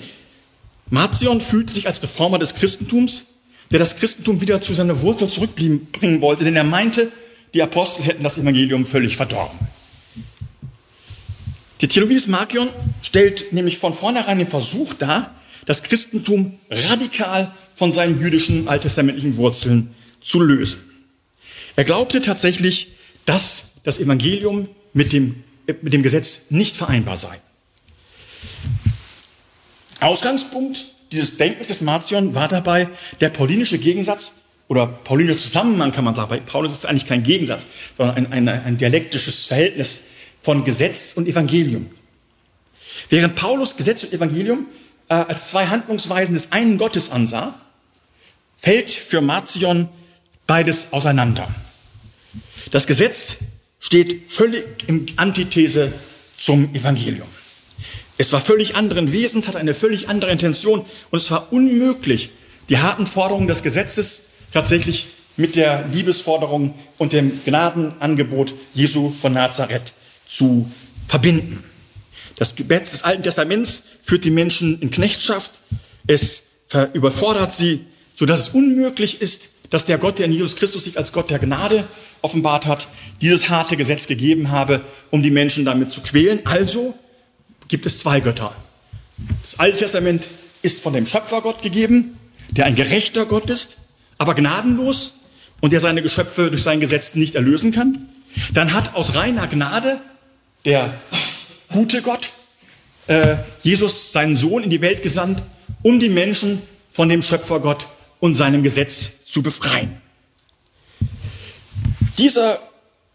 Marcion fühlt sich als Reformer des Christentums, der das Christentum wieder zu seiner Wurzel zurückbringen wollte, denn er meinte, die Apostel hätten das Evangelium völlig verdorben. Die Theologie des Markion stellt nämlich von vornherein den Versuch dar, das Christentum radikal von seinen jüdischen alttestamentlichen Wurzeln zu lösen. Er glaubte tatsächlich, dass das Evangelium mit dem, mit dem Gesetz nicht vereinbar sei. Ausgangspunkt dieses Denkens des Marcion war dabei der paulinische Gegensatz oder paulinische Zusammenhang, kann man sagen. Bei Paulus ist es eigentlich kein Gegensatz, sondern ein, ein, ein dialektisches Verhältnis von Gesetz und Evangelium. Während Paulus Gesetz und Evangelium äh, als zwei Handlungsweisen des einen Gottes ansah, fällt für Marcion beides auseinander. Das Gesetz steht völlig in Antithese zum Evangelium. Es war völlig anderen Wesens, hat eine völlig andere Intention und es war unmöglich, die harten Forderungen des Gesetzes tatsächlich mit der Liebesforderung und dem Gnadenangebot Jesu von Nazareth zu verbinden. Das Gebet des Alten Testaments führt die Menschen in Knechtschaft. Es überfordert sie, sodass es unmöglich ist, dass der Gott, der in Jesus Christus sich als Gott der Gnade offenbart hat, dieses harte Gesetz gegeben habe, um die Menschen damit zu quälen. Also gibt es zwei Götter. Das Alte Testament ist von dem Schöpfergott gegeben, der ein gerechter Gott ist, aber gnadenlos und der seine Geschöpfe durch sein Gesetz nicht erlösen kann. Dann hat aus reiner Gnade der gute Gott äh, Jesus seinen Sohn in die Welt gesandt, um die Menschen von dem Schöpfergott und seinem Gesetz zu befreien. Dieser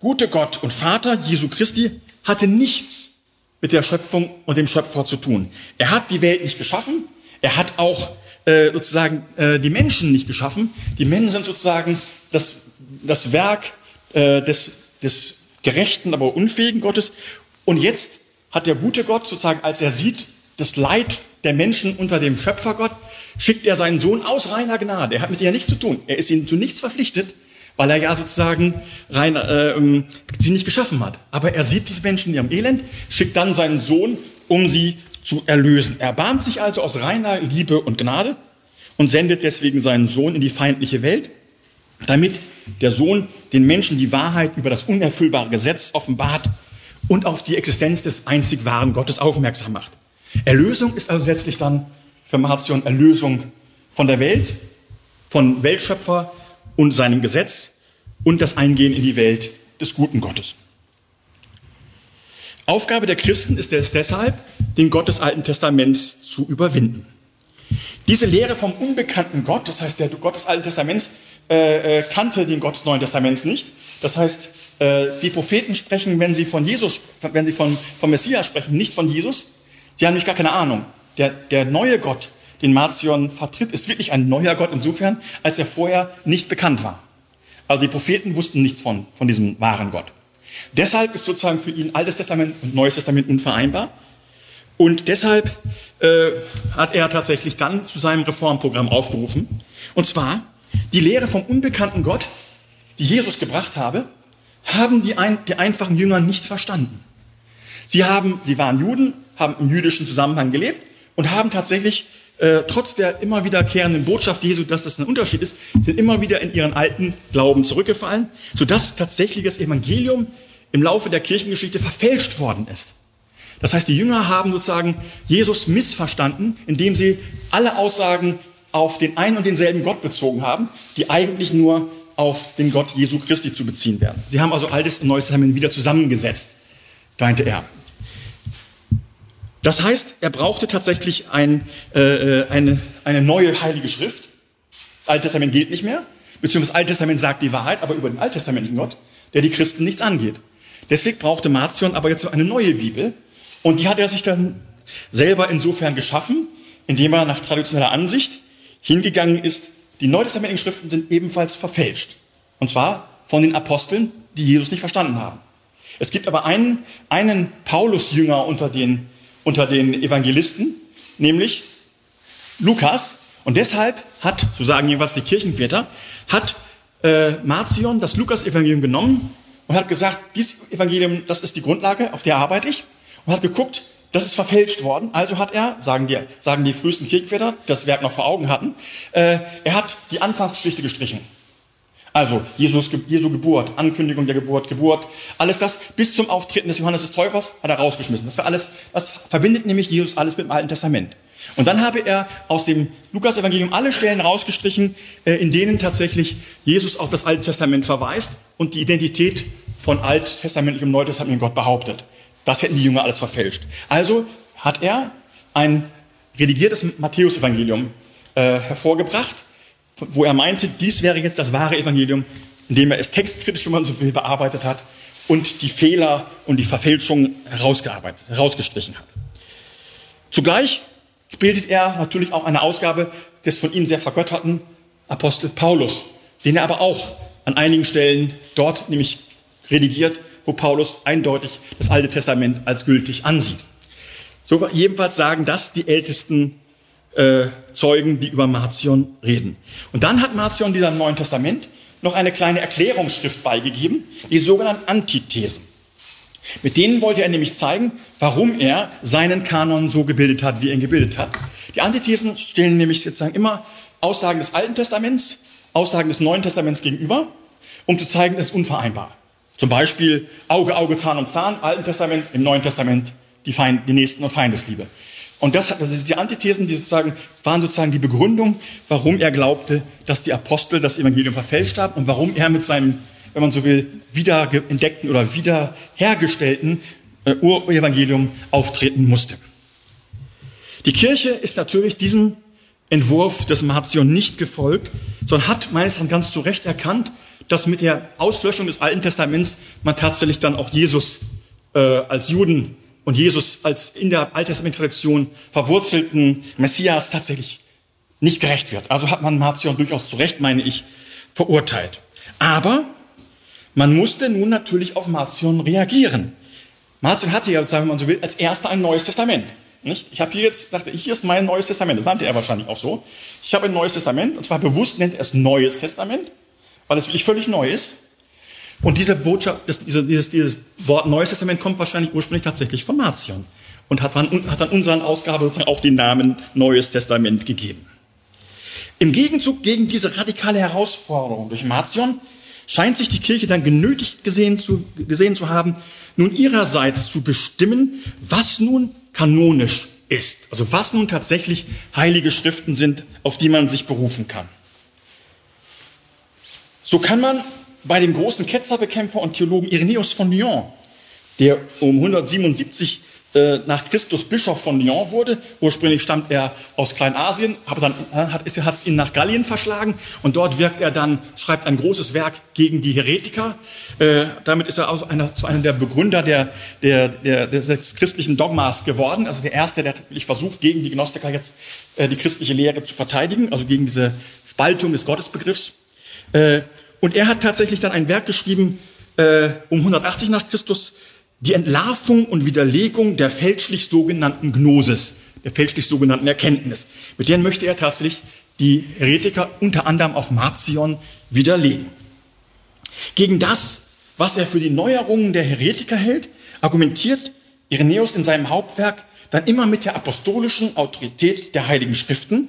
gute Gott und Vater Jesu Christi hatte nichts mit der Schöpfung und dem Schöpfer zu tun. Er hat die Welt nicht geschaffen, er hat auch äh, sozusagen äh, die Menschen nicht geschaffen. Die Menschen sind sozusagen das, das Werk äh, des, des gerechten, aber unfähigen Gottes. Und jetzt hat der gute Gott sozusagen, als er sieht, das Leid der Menschen unter dem Schöpfergott, schickt er seinen Sohn aus reiner Gnade. Er hat mit ihr nichts zu tun. Er ist ihnen zu nichts verpflichtet, weil er ja sozusagen rein, äh, ähm, sie nicht geschaffen hat. Aber er sieht diese Menschen in ihrem Elend, schickt dann seinen Sohn, um sie zu erlösen. Er erbarmt sich also aus reiner Liebe und Gnade und sendet deswegen seinen Sohn in die feindliche Welt, damit der Sohn den Menschen die Wahrheit über das unerfüllbare Gesetz offenbart und auf die Existenz des einzig wahren Gottes aufmerksam macht. Erlösung ist also letztlich dann für Marcion Erlösung von der Welt, von Weltschöpfer und seinem Gesetz und das Eingehen in die Welt des guten Gottes. Aufgabe der Christen ist es deshalb, den Gott des Alten Testaments zu überwinden. Diese Lehre vom unbekannten Gott, das heißt, der Gott des Alten Testaments äh, äh, kannte den Gott des Neuen Testaments nicht. Das heißt, äh, die Propheten sprechen, wenn sie von Jesus, wenn sie von, vom Messias sprechen, nicht von Jesus. Sie haben nämlich gar keine Ahnung. Der, der neue Gott, den Marcion vertritt, ist wirklich ein neuer Gott insofern, als er vorher nicht bekannt war. Also die Propheten wussten nichts von, von diesem wahren Gott. Deshalb ist sozusagen für ihn Altes Testament und Neues Testament unvereinbar. Und deshalb äh, hat er tatsächlich dann zu seinem Reformprogramm aufgerufen. Und zwar die Lehre vom unbekannten Gott, die Jesus gebracht habe, haben die, ein, die einfachen Jünger nicht verstanden. Sie, haben, sie waren Juden, haben im jüdischen Zusammenhang gelebt und haben tatsächlich äh, trotz der immer wiederkehrenden Botschaft Jesu, dass das ein Unterschied ist, sind immer wieder in ihren alten Glauben zurückgefallen, sodass tatsächlich das Evangelium im Laufe der Kirchengeschichte verfälscht worden ist. Das heißt, die Jünger haben sozusagen Jesus missverstanden, indem sie alle Aussagen auf den einen und denselben Gott bezogen haben, die eigentlich nur auf den Gott Jesu Christi zu beziehen werden. Sie haben also Altes und Neues Testament wieder zusammengesetzt, meinte er. Das heißt, er brauchte tatsächlich ein, äh, eine, eine neue heilige Schrift. Das Alte Testament gilt nicht mehr, beziehungsweise das Alte Testament sagt die Wahrheit, aber über den alttestamentlichen Gott, der die Christen nichts angeht. Deswegen brauchte Marcion aber jetzt eine neue Bibel. Und die hat er sich dann selber insofern geschaffen, indem er nach traditioneller Ansicht hingegangen ist, die neutestamentlichen Schriften sind ebenfalls verfälscht. Und zwar von den Aposteln, die Jesus nicht verstanden haben. Es gibt aber einen, einen Paulus-Jünger unter den unter den Evangelisten, nämlich Lukas. Und deshalb hat, so sagen jeweils die Kirchenväter, hat äh, Marcion das Lukas-Evangelium genommen und hat gesagt, dieses Evangelium, das ist die Grundlage, auf der arbeite ich. Und hat geguckt, das ist verfälscht worden. Also hat er, sagen die, sagen die frühesten Kirchenväter, die das Werk noch vor Augen hatten, äh, er hat die Anfangsgeschichte gestrichen. Also Jesus, Jesu Geburt, Ankündigung der Geburt, Geburt, alles das bis zum Auftreten des Johannes des Täufers hat er rausgeschmissen. Das war alles, das verbindet nämlich Jesus alles mit dem Alten Testament. Und dann habe er aus dem Lukas-Evangelium alle Stellen rausgestrichen, äh, in denen tatsächlich Jesus auf das Alte Testament verweist und die Identität von alttestamentlichem Neutestamentlichem Gott behauptet. Das hätten die Jünger alles verfälscht. Also hat er ein redigiertes Matthäus-Evangelium äh, hervorgebracht, wo er meinte, dies wäre jetzt das wahre Evangelium, indem er es textkritisch, wenn man so will, bearbeitet hat und die Fehler und die Verfälschungen herausgearbeitet, herausgestrichen hat. Zugleich bildet er natürlich auch eine Ausgabe des von ihm sehr vergötterten Apostel Paulus, den er aber auch an einigen Stellen dort nämlich redigiert, wo Paulus eindeutig das Alte Testament als gültig ansieht. So jedenfalls sagen das die ältesten äh, Zeugen, die über Marcion reden. Und dann hat Marcion dieser Neuen Testament noch eine kleine Erklärungsschrift beigegeben, die sogenannten Antithesen. Mit denen wollte er nämlich zeigen, warum er seinen Kanon so gebildet hat, wie er ihn gebildet hat. Die Antithesen stellen nämlich sozusagen immer Aussagen des Alten Testaments, Aussagen des Neuen Testaments gegenüber, um zu zeigen, es ist unvereinbar. Zum Beispiel Auge, Auge, Zahn um Zahn, Alten Testament, im Neuen Testament die, Feind, die Nächsten- und Feindesliebe. Und das, das ist die Antithesen, die sozusagen, waren sozusagen die Begründung, warum er glaubte, dass die Apostel das Evangelium verfälscht haben und warum er mit seinem, wenn man so will, wiederentdeckten oder wiederhergestellten äh, Urevangelium auftreten musste. Die Kirche ist natürlich diesem Entwurf des Marzion nicht gefolgt, sondern hat meines Erachtens ganz zu Recht erkannt, dass mit der Auslöschung des Alten Testaments man tatsächlich dann auch Jesus äh, als Juden und Jesus als in der Alttestament-Tradition verwurzelten Messias tatsächlich nicht gerecht wird. Also hat man Marcion durchaus zu Recht, meine ich, verurteilt. Aber man musste nun natürlich auf Marcion reagieren. Marcion hatte ja, wenn man so will, als erster ein neues Testament. Nicht? Ich habe hier jetzt, sagte hier ist mein neues Testament. Das nannte er wahrscheinlich auch so. Ich habe ein neues Testament, und zwar bewusst nennt er es Neues Testament, weil es wirklich völlig neu ist. Und diese Botschaft, das, dieses, dieses, Wort Neues Testament kommt wahrscheinlich ursprünglich tatsächlich von Marcion und hat, dann, hat dann unseren Ausgabe sozusagen auch den Namen Neues Testament gegeben. Im Gegenzug gegen diese radikale Herausforderung durch Marcion scheint sich die Kirche dann genötigt gesehen zu, gesehen zu haben, nun ihrerseits zu bestimmen, was nun kanonisch ist. Also was nun tatsächlich heilige Schriften sind, auf die man sich berufen kann. So kann man bei dem großen Ketzerbekämpfer und Theologen Irenäus von Lyon, der um 177 äh, nach Christus Bischof von Lyon wurde. Ursprünglich stammt er aus Kleinasien, aber dann äh, hat es ihn nach Gallien verschlagen und dort wirkt er dann, schreibt ein großes Werk gegen die Heretiker. Äh, damit ist er auch einer, zu einem der Begründer der, der, der, des christlichen Dogmas geworden, also der erste, der wirklich versucht, gegen die Gnostiker jetzt die christliche Lehre zu verteidigen, also gegen diese Spaltung des Gottesbegriffs. Und er hat tatsächlich dann ein Werk geschrieben, äh, um 180 nach Christus, die Entlarvung und Widerlegung der fälschlich sogenannten Gnosis, der fälschlich sogenannten Erkenntnis. Mit denen möchte er tatsächlich die Heretiker, unter anderem auch Marcion, widerlegen. Gegen das, was er für die Neuerungen der Heretiker hält, argumentiert Irenäus in seinem Hauptwerk dann immer mit der apostolischen Autorität der Heiligen Schriften,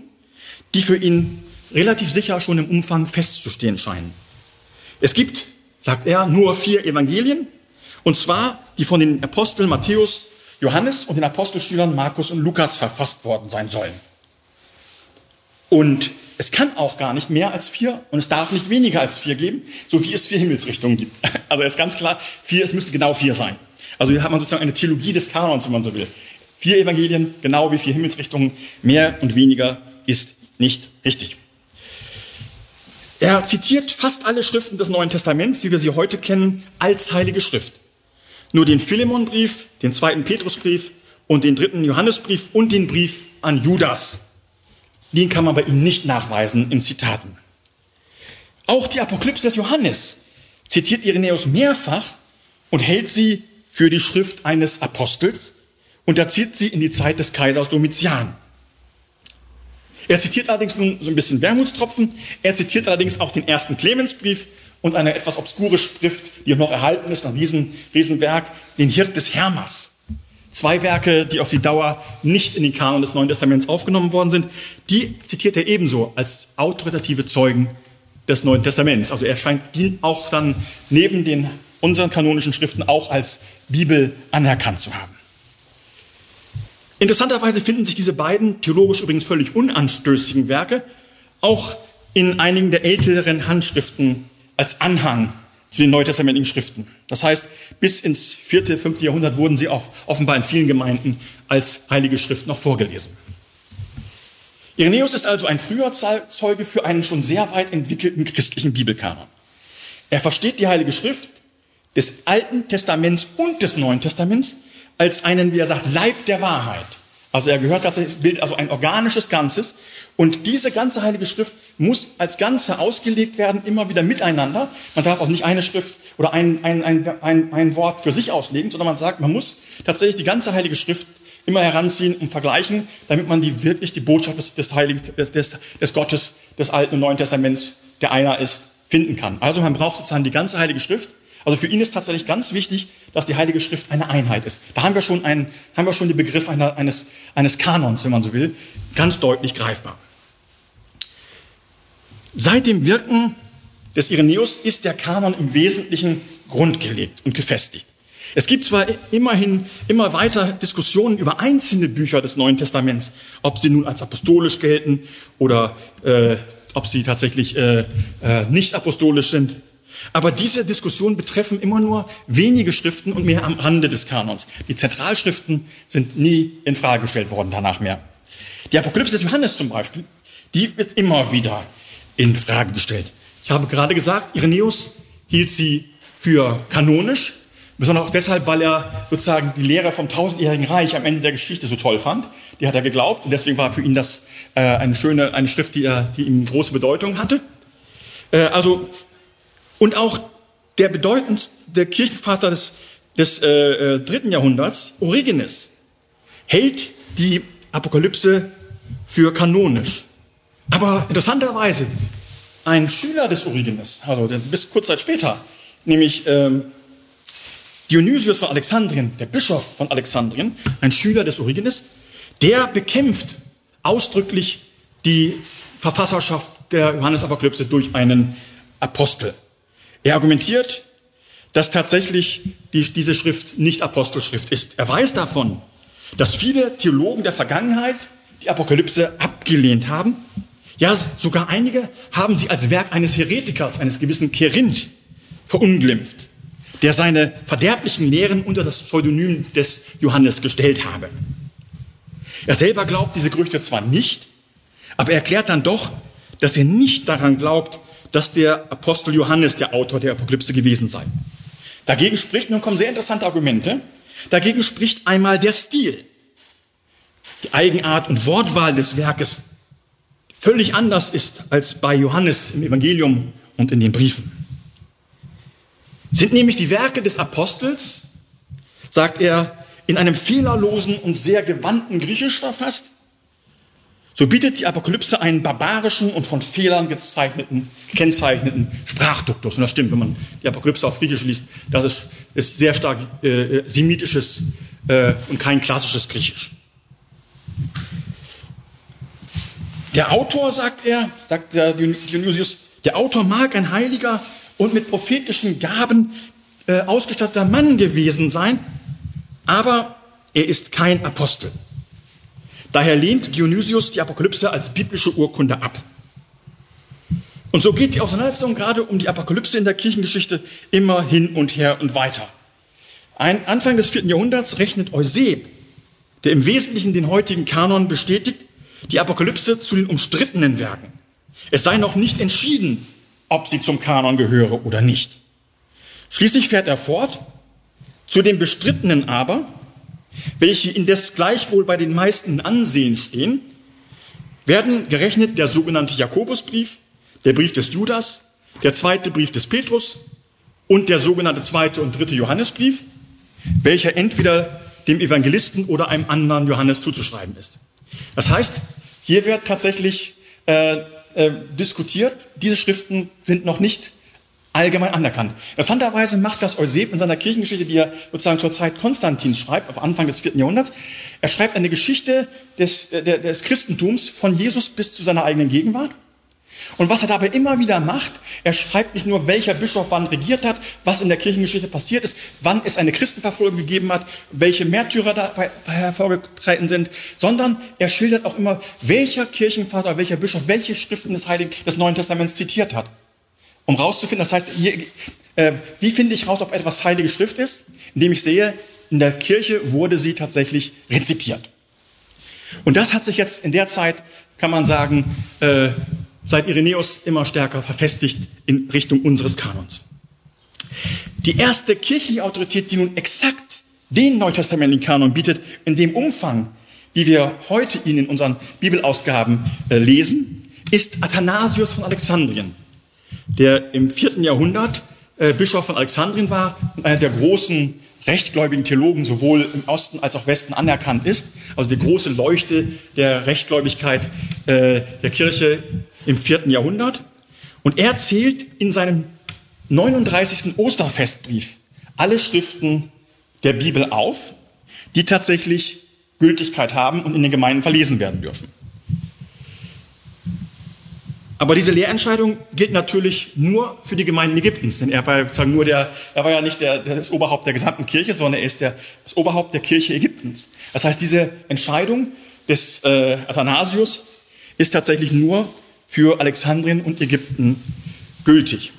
die für ihn relativ sicher schon im Umfang festzustehen scheinen. Es gibt, sagt er, nur vier Evangelien, und zwar die von den Aposteln Matthäus, Johannes und den Apostelschülern Markus und Lukas verfasst worden sein sollen. Und es kann auch gar nicht mehr als vier und es darf nicht weniger als vier geben, so wie es vier Himmelsrichtungen gibt. Also ist ganz klar, vier, es müsste genau vier sein. Also hier hat man sozusagen eine Theologie des Kanons, wenn man so will. Vier Evangelien, genau wie vier Himmelsrichtungen, mehr und weniger ist nicht richtig. Er zitiert fast alle Schriften des Neuen Testaments, wie wir sie heute kennen, als heilige Schrift. Nur den Philemonbrief, den zweiten Petrusbrief und den dritten Johannesbrief und den Brief an Judas. Den kann man bei ihm nicht nachweisen in Zitaten. Auch die Apokalypse des Johannes zitiert Irenäus mehrfach und hält sie für die Schrift eines Apostels und er zieht sie in die Zeit des Kaisers Domitian. Er zitiert allerdings nun so ein bisschen Wermutstropfen. Er zitiert allerdings auch den ersten Clemensbrief und eine etwas obskure Schrift, die noch erhalten ist, ein Riesen, Riesenwerk, den Hirt des Hermas. Zwei Werke, die auf die Dauer nicht in den Kanon des Neuen Testaments aufgenommen worden sind, die zitiert er ebenso als autoritative Zeugen des Neuen Testaments. Also er scheint ihn auch dann neben den unseren kanonischen Schriften auch als Bibel anerkannt zu haben. Interessanterweise finden sich diese beiden theologisch übrigens völlig unanstößigen Werke auch in einigen der älteren Handschriften als Anhang zu den neutestamentlichen Schriften. Das heißt, bis ins vierte, fünfte Jahrhundert wurden sie auch offenbar in vielen Gemeinden als heilige Schrift noch vorgelesen. Irenäus ist also ein früher Zeuge für einen schon sehr weit entwickelten christlichen Bibelkanon. Er versteht die heilige Schrift des Alten Testaments und des Neuen Testaments als einen, wie er sagt, Leib der Wahrheit. Also er gehört tatsächlich, das Bild also ein organisches Ganzes. Und diese ganze Heilige Schrift muss als Ganze ausgelegt werden, immer wieder miteinander. Man darf auch nicht eine Schrift oder ein, ein, ein, ein, ein Wort für sich auslegen, sondern man sagt, man muss tatsächlich die ganze Heilige Schrift immer heranziehen und vergleichen, damit man die wirklich die Botschaft des, des Heiligen, des, des, des Gottes des Alten und Neuen Testaments, der einer ist, finden kann. Also man braucht sozusagen die ganze Heilige Schrift also für ihn ist tatsächlich ganz wichtig, dass die Heilige Schrift eine Einheit ist. Da haben wir schon, einen, haben wir schon den Begriff einer, eines, eines Kanons, wenn man so will, ganz deutlich greifbar. Seit dem Wirken des Irenäus ist der Kanon im Wesentlichen grundgelegt und gefestigt. Es gibt zwar immerhin immer weiter Diskussionen über einzelne Bücher des Neuen Testaments, ob sie nun als apostolisch gelten oder äh, ob sie tatsächlich äh, äh, nicht apostolisch sind. Aber diese Diskussionen betreffen immer nur wenige Schriften und mehr am Rande des Kanons. Die Zentralschriften sind nie in Frage gestellt worden danach mehr. Die Apokalypse des Johannes zum Beispiel, die wird immer wieder in Frage gestellt. Ich habe gerade gesagt, Irenäus hielt sie für kanonisch, besonders auch deshalb, weil er sozusagen die Lehre vom tausendjährigen Reich am Ende der Geschichte so toll fand. Die hat er geglaubt und deswegen war für ihn das äh, eine schöne, eine Schrift, die, er, die ihm große Bedeutung hatte. Äh, also und auch der bedeutendste Kirchenvater des, des äh, äh, dritten Jahrhunderts, Origenes, hält die Apokalypse für kanonisch. Aber interessanterweise, ein Schüler des Origenes, also bis kurz Zeit später, nämlich ähm, Dionysius von Alexandrien, der Bischof von Alexandrien, ein Schüler des Origenes, der bekämpft ausdrücklich die Verfasserschaft der Johannesapokalypse durch einen Apostel. Er argumentiert, dass tatsächlich die, diese Schrift nicht Apostelschrift ist. Er weiß davon, dass viele Theologen der Vergangenheit die Apokalypse abgelehnt haben. Ja, sogar einige haben sie als Werk eines Heretikers, eines gewissen Kerinth, verunglimpft, der seine verderblichen Lehren unter das Pseudonym des Johannes gestellt habe. Er selber glaubt diese Gerüchte zwar nicht, aber er erklärt dann doch, dass er nicht daran glaubt, dass der Apostel Johannes der Autor der Apokalypse gewesen sei. Dagegen spricht, nun kommen sehr interessante Argumente, dagegen spricht einmal der Stil. Die Eigenart und Wortwahl des Werkes völlig anders ist als bei Johannes im Evangelium und in den Briefen. Sind nämlich die Werke des Apostels, sagt er, in einem fehlerlosen und sehr gewandten Griechisch verfasst, so bietet die Apokalypse einen barbarischen und von Fehlern gezeichneten, gekennzeichneten Sprachduktus. Und das stimmt, wenn man die Apokalypse auf Griechisch liest, das ist, ist sehr stark äh, semitisches äh, und kein klassisches Griechisch. Der Autor, sagt er, sagt der Dionysius, der Autor mag ein heiliger und mit prophetischen Gaben äh, ausgestatteter Mann gewesen sein, aber er ist kein Apostel. Daher lehnt Dionysius die Apokalypse als biblische Urkunde ab. Und so geht die Auseinandersetzung gerade um die Apokalypse in der Kirchengeschichte immer hin und her und weiter. Ein Anfang des vierten Jahrhunderts rechnet Euseb, der im Wesentlichen den heutigen Kanon bestätigt, die Apokalypse zu den umstrittenen Werken. Es sei noch nicht entschieden, ob sie zum Kanon gehöre oder nicht. Schließlich fährt er fort, zu den bestrittenen aber, welche indes gleichwohl bei den meisten Ansehen stehen, werden gerechnet der sogenannte Jakobusbrief, der Brief des Judas, der zweite Brief des Petrus und der sogenannte zweite und dritte Johannesbrief, welcher entweder dem Evangelisten oder einem anderen Johannes zuzuschreiben ist. Das heißt, hier wird tatsächlich äh, äh, diskutiert, diese Schriften sind noch nicht allgemein anerkannt. Interessanterweise macht das Euseb in seiner Kirchengeschichte, die er sozusagen zur Zeit Konstantins schreibt, auf Anfang des vierten Jahrhunderts. Er schreibt eine Geschichte des, der, des Christentums von Jesus bis zu seiner eigenen Gegenwart. Und was er dabei immer wieder macht, er schreibt nicht nur, welcher Bischof wann regiert hat, was in der Kirchengeschichte passiert ist, wann es eine Christenverfolgung gegeben hat, welche Märtyrer dabei hervorgetreten sind, sondern er schildert auch immer, welcher Kirchenvater, welcher Bischof, welche Schriften des Heiligen, des Neuen Testaments zitiert hat. Um rauszufinden, das heißt, hier, äh, wie finde ich raus, ob etwas Heilige Schrift ist? Indem ich sehe, in der Kirche wurde sie tatsächlich rezipiert. Und das hat sich jetzt in der Zeit, kann man sagen, äh, seit Irenäus immer stärker verfestigt in Richtung unseres Kanons. Die erste kirchliche Autorität, die nun exakt den neutestamentlichen Kanon bietet, in dem Umfang, wie wir heute ihn in unseren Bibelausgaben äh, lesen, ist Athanasius von Alexandrien, der im vierten Jahrhundert äh, Bischof von Alexandrien war und einer der großen rechtgläubigen Theologen sowohl im Osten als auch Westen anerkannt ist. Also die große Leuchte der Rechtgläubigkeit äh, der Kirche im vierten Jahrhundert. Und er zählt in seinem 39. Osterfestbrief alle Schriften der Bibel auf, die tatsächlich Gültigkeit haben und in den Gemeinden verlesen werden dürfen. Aber diese Lehrentscheidung gilt natürlich nur für die Gemeinden Ägyptens, denn er war, sozusagen nur der, er war ja nicht der, das Oberhaupt der gesamten Kirche, sondern er ist der, das Oberhaupt der Kirche Ägyptens. Das heißt, diese Entscheidung des äh, Athanasius ist tatsächlich nur für Alexandrien und Ägypten gültig.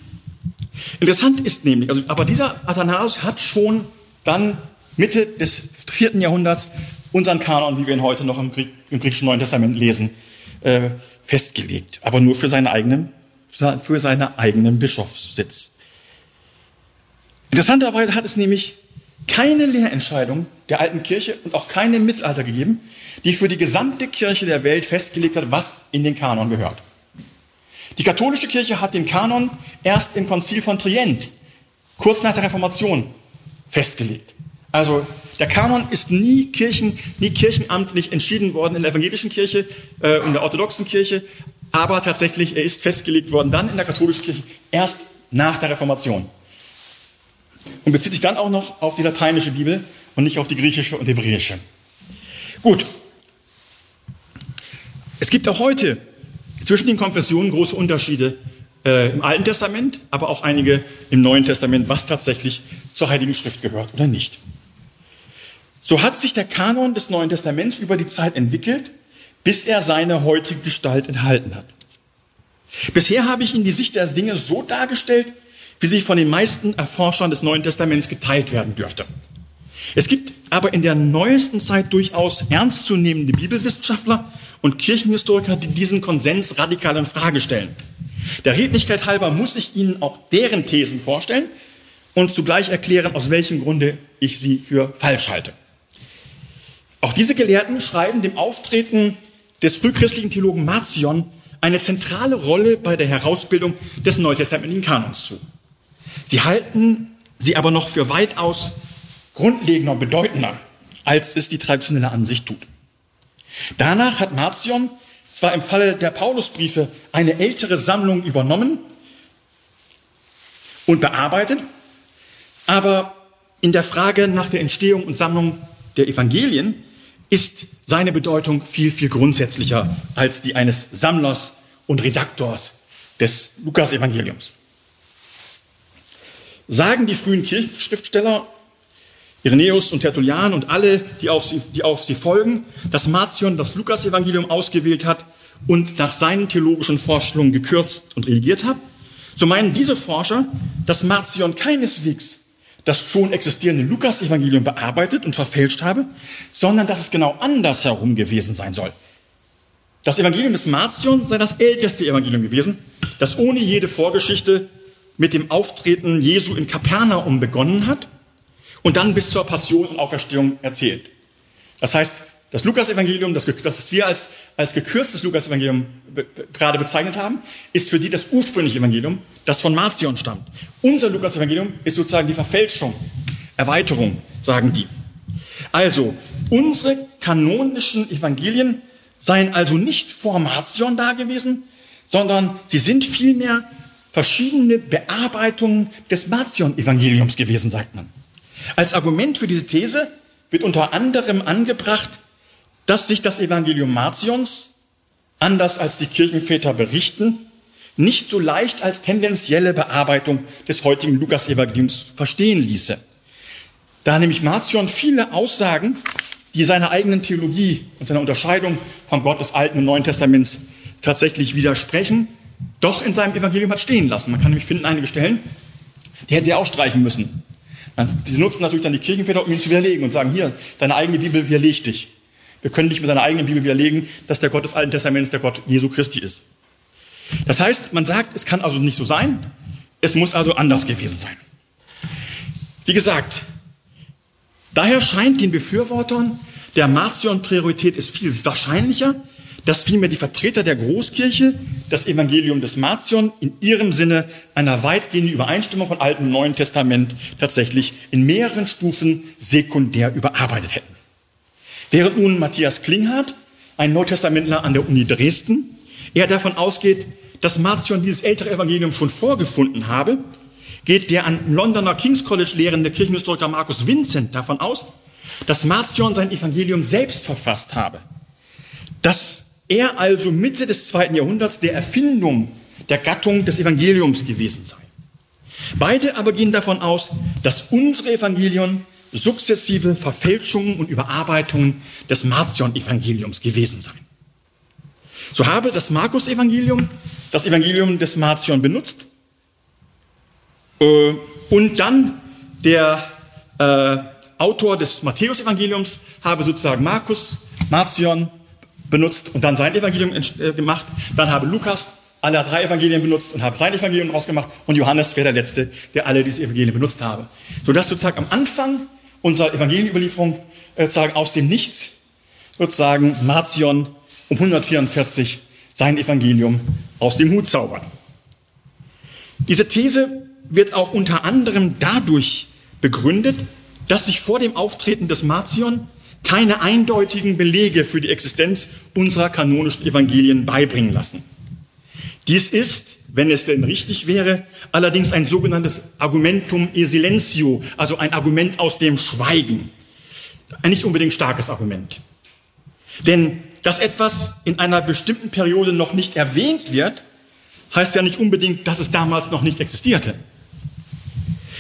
Interessant ist nämlich, also, aber dieser Athanasius hat schon dann Mitte des vierten Jahrhunderts unseren Kanon, wie wir ihn heute noch im, Griech, im griechischen Neuen Testament lesen, äh, festgelegt, aber nur für seinen eigenen, für seinen eigenen Bischofssitz. Interessanterweise hat es nämlich keine Lehrentscheidung der alten Kirche und auch keine im Mittelalter gegeben, die für die gesamte Kirche der Welt festgelegt hat, was in den Kanon gehört. Die katholische Kirche hat den Kanon erst im Konzil von Trient, kurz nach der Reformation, festgelegt. Also der Kanon ist nie, Kirchen, nie kirchenamtlich entschieden worden in der evangelischen Kirche äh, und der orthodoxen Kirche, aber tatsächlich er ist festgelegt worden dann in der katholischen Kirche erst nach der Reformation. Und bezieht sich dann auch noch auf die lateinische Bibel und nicht auf die griechische und hebräische. Gut. Es gibt auch heute zwischen den Konfessionen große Unterschiede äh, im Alten Testament, aber auch einige im Neuen Testament, was tatsächlich zur Heiligen Schrift gehört oder nicht. So hat sich der Kanon des Neuen Testaments über die Zeit entwickelt, bis er seine heutige Gestalt enthalten hat. Bisher habe ich Ihnen die Sicht der Dinge so dargestellt, wie sie von den meisten Erforschern des Neuen Testaments geteilt werden dürfte. Es gibt aber in der neuesten Zeit durchaus ernstzunehmende Bibelwissenschaftler und Kirchenhistoriker, die diesen Konsens radikal in Frage stellen. Der Redlichkeit halber muss ich Ihnen auch deren Thesen vorstellen und zugleich erklären, aus welchem Grunde ich sie für falsch halte. Auch diese Gelehrten schreiben dem Auftreten des frühchristlichen Theologen Marcion eine zentrale Rolle bei der Herausbildung des neutestamentlichen Kanons zu. Sie halten sie aber noch für weitaus grundlegender und bedeutender, als es die traditionelle Ansicht tut. Danach hat Marcion zwar im Falle der Paulusbriefe eine ältere Sammlung übernommen und bearbeitet, aber in der Frage nach der Entstehung und Sammlung der Evangelien ist seine Bedeutung viel, viel grundsätzlicher als die eines Sammlers und Redaktors des Lukas-Evangeliums. Sagen die frühen Kirchenschriftsteller Irenäus und Tertullian und alle, die auf sie, die auf sie folgen, dass Marcion das Lukas-Evangelium ausgewählt hat und nach seinen theologischen Vorstellungen gekürzt und redigiert hat, so meinen diese Forscher, dass Marcion keineswegs das schon existierende Lukas-Evangelium bearbeitet und verfälscht habe, sondern dass es genau andersherum gewesen sein soll. Das Evangelium des Marcion sei das älteste Evangelium gewesen, das ohne jede Vorgeschichte mit dem Auftreten Jesu in Kapernaum begonnen hat und dann bis zur Passion und Auferstehung erzählt. Das heißt, das Lukas-Evangelium, das, was wir als, als gekürztes Lukas-Evangelium be gerade bezeichnet haben, ist für die das ursprüngliche Evangelium, das von Marcion stammt. Unser Lukas-Evangelium ist sozusagen die Verfälschung, Erweiterung, sagen die. Also, unsere kanonischen Evangelien seien also nicht vor Marcion da gewesen, sondern sie sind vielmehr verschiedene Bearbeitungen des Marcion-Evangeliums gewesen, sagt man. Als Argument für diese These wird unter anderem angebracht, dass sich das Evangelium Marcions, anders als die Kirchenväter berichten, nicht so leicht als tendenzielle Bearbeitung des heutigen Lukas-Evangeliums verstehen ließe. Da nämlich Marcion viele Aussagen, die seiner eigenen Theologie und seiner Unterscheidung vom Gott des Alten und Neuen Testaments tatsächlich widersprechen, doch in seinem Evangelium hat stehen lassen. Man kann nämlich finden einige Stellen, die hätte er auch streichen müssen. Die nutzen natürlich dann die Kirchenväter, um ihn zu widerlegen und sagen, hier, deine eigene Bibel widerlegt dich. Wir können nicht mit seiner eigenen Bibel widerlegen, dass der Gott des Alten Testaments der Gott Jesu Christi ist. Das heißt, man sagt, es kann also nicht so sein, es muss also anders gewesen sein. Wie gesagt, daher scheint den Befürwortern der Marcion-Priorität ist viel wahrscheinlicher, dass vielmehr die Vertreter der Großkirche das Evangelium des Marcion in ihrem Sinne einer weitgehenden Übereinstimmung von Alten und Neuen Testament tatsächlich in mehreren Stufen sekundär überarbeitet hätten. Während nun Matthias Klinghardt, ein Neutestamentler an der Uni Dresden, er davon ausgeht, dass Marcion dieses ältere Evangelium schon vorgefunden habe, geht der an Londoner King's College lehrende Kirchenhistoriker Markus Vincent davon aus, dass Marcion sein Evangelium selbst verfasst habe. Dass er also Mitte des zweiten Jahrhunderts der Erfindung der Gattung des Evangeliums gewesen sei. Beide aber gehen davon aus, dass unsere Evangelion sukzessive Verfälschungen und Überarbeitungen des Marcion-Evangeliums gewesen sein. So habe das Markus-Evangelium das Evangelium des Marcion benutzt äh, und dann der äh, Autor des Matthäus-Evangeliums habe sozusagen Markus, Marcion benutzt und dann sein Evangelium äh, gemacht. Dann habe Lukas alle drei Evangelien benutzt und habe sein Evangelium rausgemacht und Johannes wäre der Letzte, der alle diese Evangelien benutzt habe. Sodass sozusagen am Anfang unserer Evangelienüberlieferung äh, sozusagen aus dem Nichts sozusagen Marcion um 144 sein Evangelium aus dem Hut zaubern. Diese These wird auch unter anderem dadurch begründet, dass sich vor dem Auftreten des Marcion keine eindeutigen Belege für die Existenz unserer kanonischen Evangelien beibringen lassen. Dies ist wenn es denn richtig wäre, allerdings ein sogenanntes Argumentum e silentio, also ein Argument aus dem Schweigen. Ein nicht unbedingt starkes Argument. Denn dass etwas in einer bestimmten Periode noch nicht erwähnt wird, heißt ja nicht unbedingt, dass es damals noch nicht existierte.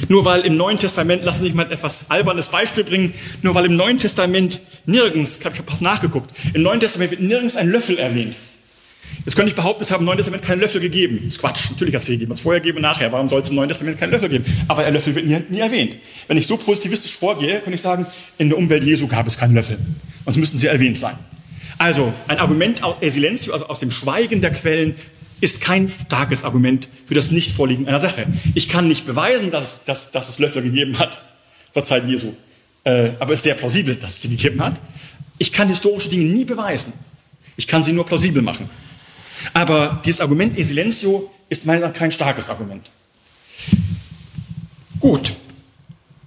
Nur weil im Neuen Testament, lassen Sie mich mal etwas albernes Beispiel bringen, nur weil im Neuen Testament nirgends, ich habe nachgeguckt, im Neuen Testament wird nirgends ein Löffel erwähnt. Jetzt könnte ich behaupten, es haben im Neuen Testament keinen Löffel gegeben. Das ist Quatsch. Natürlich hat es gegeben. Es vorher gegeben und nachher. Warum soll es im Neuen Testament keinen Löffel geben? Aber der Löffel wird nie, nie, erwähnt. Wenn ich so positivistisch vorgehe, könnte ich sagen, in der Umwelt Jesu gab es keinen Löffel. Sonst müssten sie erwähnt sein. Also, ein Argument aus Silenzio, also aus dem Schweigen der Quellen, ist kein starkes Argument für das Nichtvorliegen einer Sache. Ich kann nicht beweisen, dass, dass, dass es Löffel gegeben hat zur Zeit Jesu. Äh, aber es ist sehr plausibel, dass es sie gegeben hat. Ich kann historische Dinge nie beweisen. Ich kann sie nur plausibel machen. Aber dieses Argument e silencio ist meiner Meinung nach kein starkes Argument. Gut.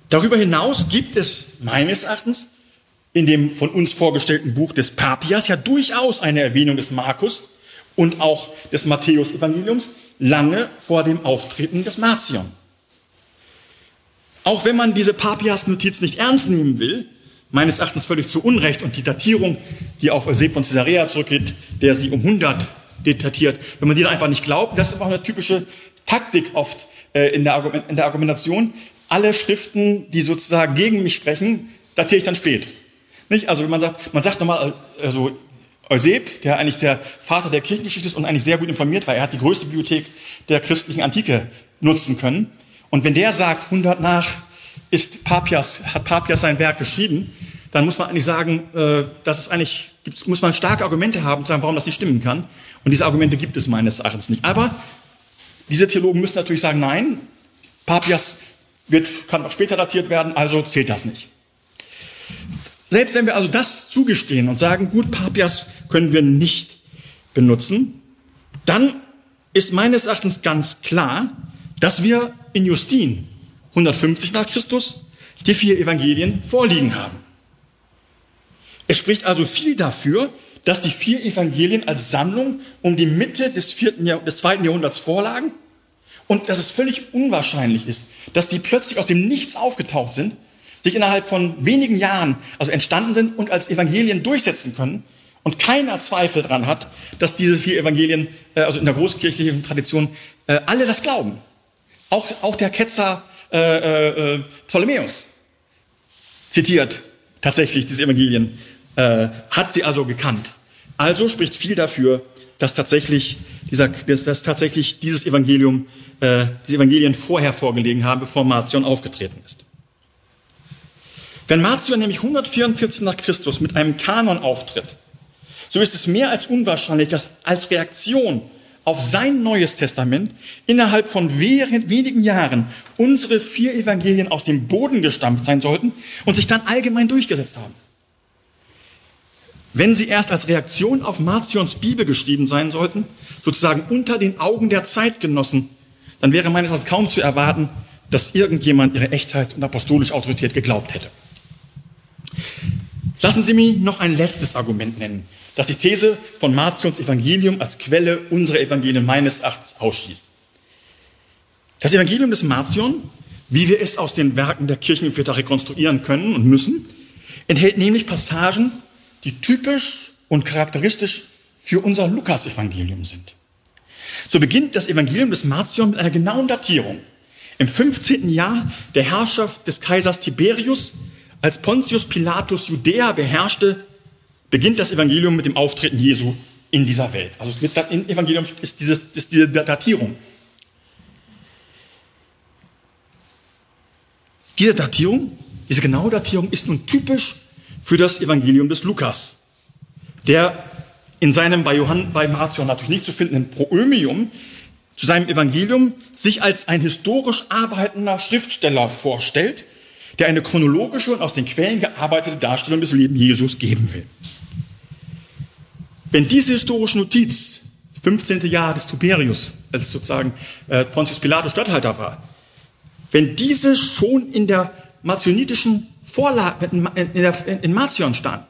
Darüber hinaus gibt es meines Erachtens in dem von uns vorgestellten Buch des Papias ja durchaus eine Erwähnung des Markus und auch des Matthäus-Evangeliums lange vor dem Auftreten des Marcion. Auch wenn man diese Papias-Notiz nicht ernst nehmen will, meines Erachtens völlig zu Unrecht und die Datierung, die auf Euseb von Caesarea zurückgeht, der sie um 100 datiert. Wenn man die einfach nicht glaubt, das ist auch eine typische Taktik oft äh, in, der in der Argumentation. alle Schriften, die sozusagen gegen mich sprechen, datiere ich dann spät. Nicht? Also man sagt, man sagt nochmal, also Euseb, der eigentlich der Vater der Kirchengeschichte ist und eigentlich sehr gut informiert war, er hat die größte Bibliothek der christlichen Antike nutzen können. Und wenn der sagt, 100 nach ist Papias, hat Papias sein Werk geschrieben, dann muss man eigentlich sagen, äh, das ist eigentlich, muss man starke Argumente haben, sagen, warum das nicht stimmen kann. Und diese Argumente gibt es meines Erachtens nicht. Aber diese Theologen müssen natürlich sagen, nein, Papias wird, kann auch später datiert werden, also zählt das nicht. Selbst wenn wir also das zugestehen und sagen, gut, Papias können wir nicht benutzen, dann ist meines Erachtens ganz klar, dass wir in Justin 150 nach Christus die vier Evangelien vorliegen haben. Es spricht also viel dafür, dass die vier Evangelien als Sammlung um die Mitte des, vierten Jahr, des zweiten Jahrhunderts vorlagen und dass es völlig unwahrscheinlich ist, dass die plötzlich aus dem Nichts aufgetaucht sind, sich innerhalb von wenigen Jahren also entstanden sind und als Evangelien durchsetzen können und keiner Zweifel daran hat, dass diese vier Evangelien, äh, also in der großkirchlichen Tradition, äh, alle das glauben. Auch, auch der Ketzer äh, äh, äh Ptolemäus zitiert tatsächlich diese Evangelien, äh, hat sie also gekannt. Also spricht viel dafür, dass tatsächlich, dieser, dass, dass tatsächlich dieses Evangelium, äh, diese Evangelien vorher vorgelegen haben, bevor Marcion aufgetreten ist. Wenn Marcion nämlich 144 nach Christus mit einem Kanon auftritt, so ist es mehr als unwahrscheinlich, dass als Reaktion auf sein neues Testament innerhalb von wenigen Jahren unsere vier Evangelien aus dem Boden gestampft sein sollten und sich dann allgemein durchgesetzt haben. Wenn sie erst als Reaktion auf Marcions Bibel geschrieben sein sollten, sozusagen unter den Augen der Zeitgenossen, dann wäre meines Erachtens kaum zu erwarten, dass irgendjemand ihre Echtheit und apostolische Autorität geglaubt hätte. Lassen Sie mich noch ein letztes Argument nennen, das die These von Martions Evangelium als Quelle unserer Evangelien meines Erachtens ausschließt. Das Evangelium des Marcion, wie wir es aus den Werken der Kirchenväter rekonstruieren können und müssen, enthält nämlich Passagen, die typisch und charakteristisch für unser Lukas-Evangelium sind. So beginnt das Evangelium des Marcion mit einer genauen Datierung. Im 15. Jahr der Herrschaft des Kaisers Tiberius, als Pontius Pilatus Judäa beherrschte, beginnt das Evangelium mit dem Auftreten Jesu in dieser Welt. Also im Evangelium ist, dieses, ist diese Datierung. Diese Datierung, diese genaue Datierung ist nun typisch für das Evangelium des Lukas, der in seinem bei, Johann, bei Marcion natürlich nicht zu findenden Proömium zu seinem Evangelium sich als ein historisch arbeitender Schriftsteller vorstellt, der eine chronologische und aus den Quellen gearbeitete Darstellung des Lebens Jesus geben will. Wenn diese historische Notiz, 15. Jahr des Tiberius, als sozusagen äh, Pontius Pilatus Statthalter war, wenn diese schon in der marcionitischen Vorlage in, Marcion stand,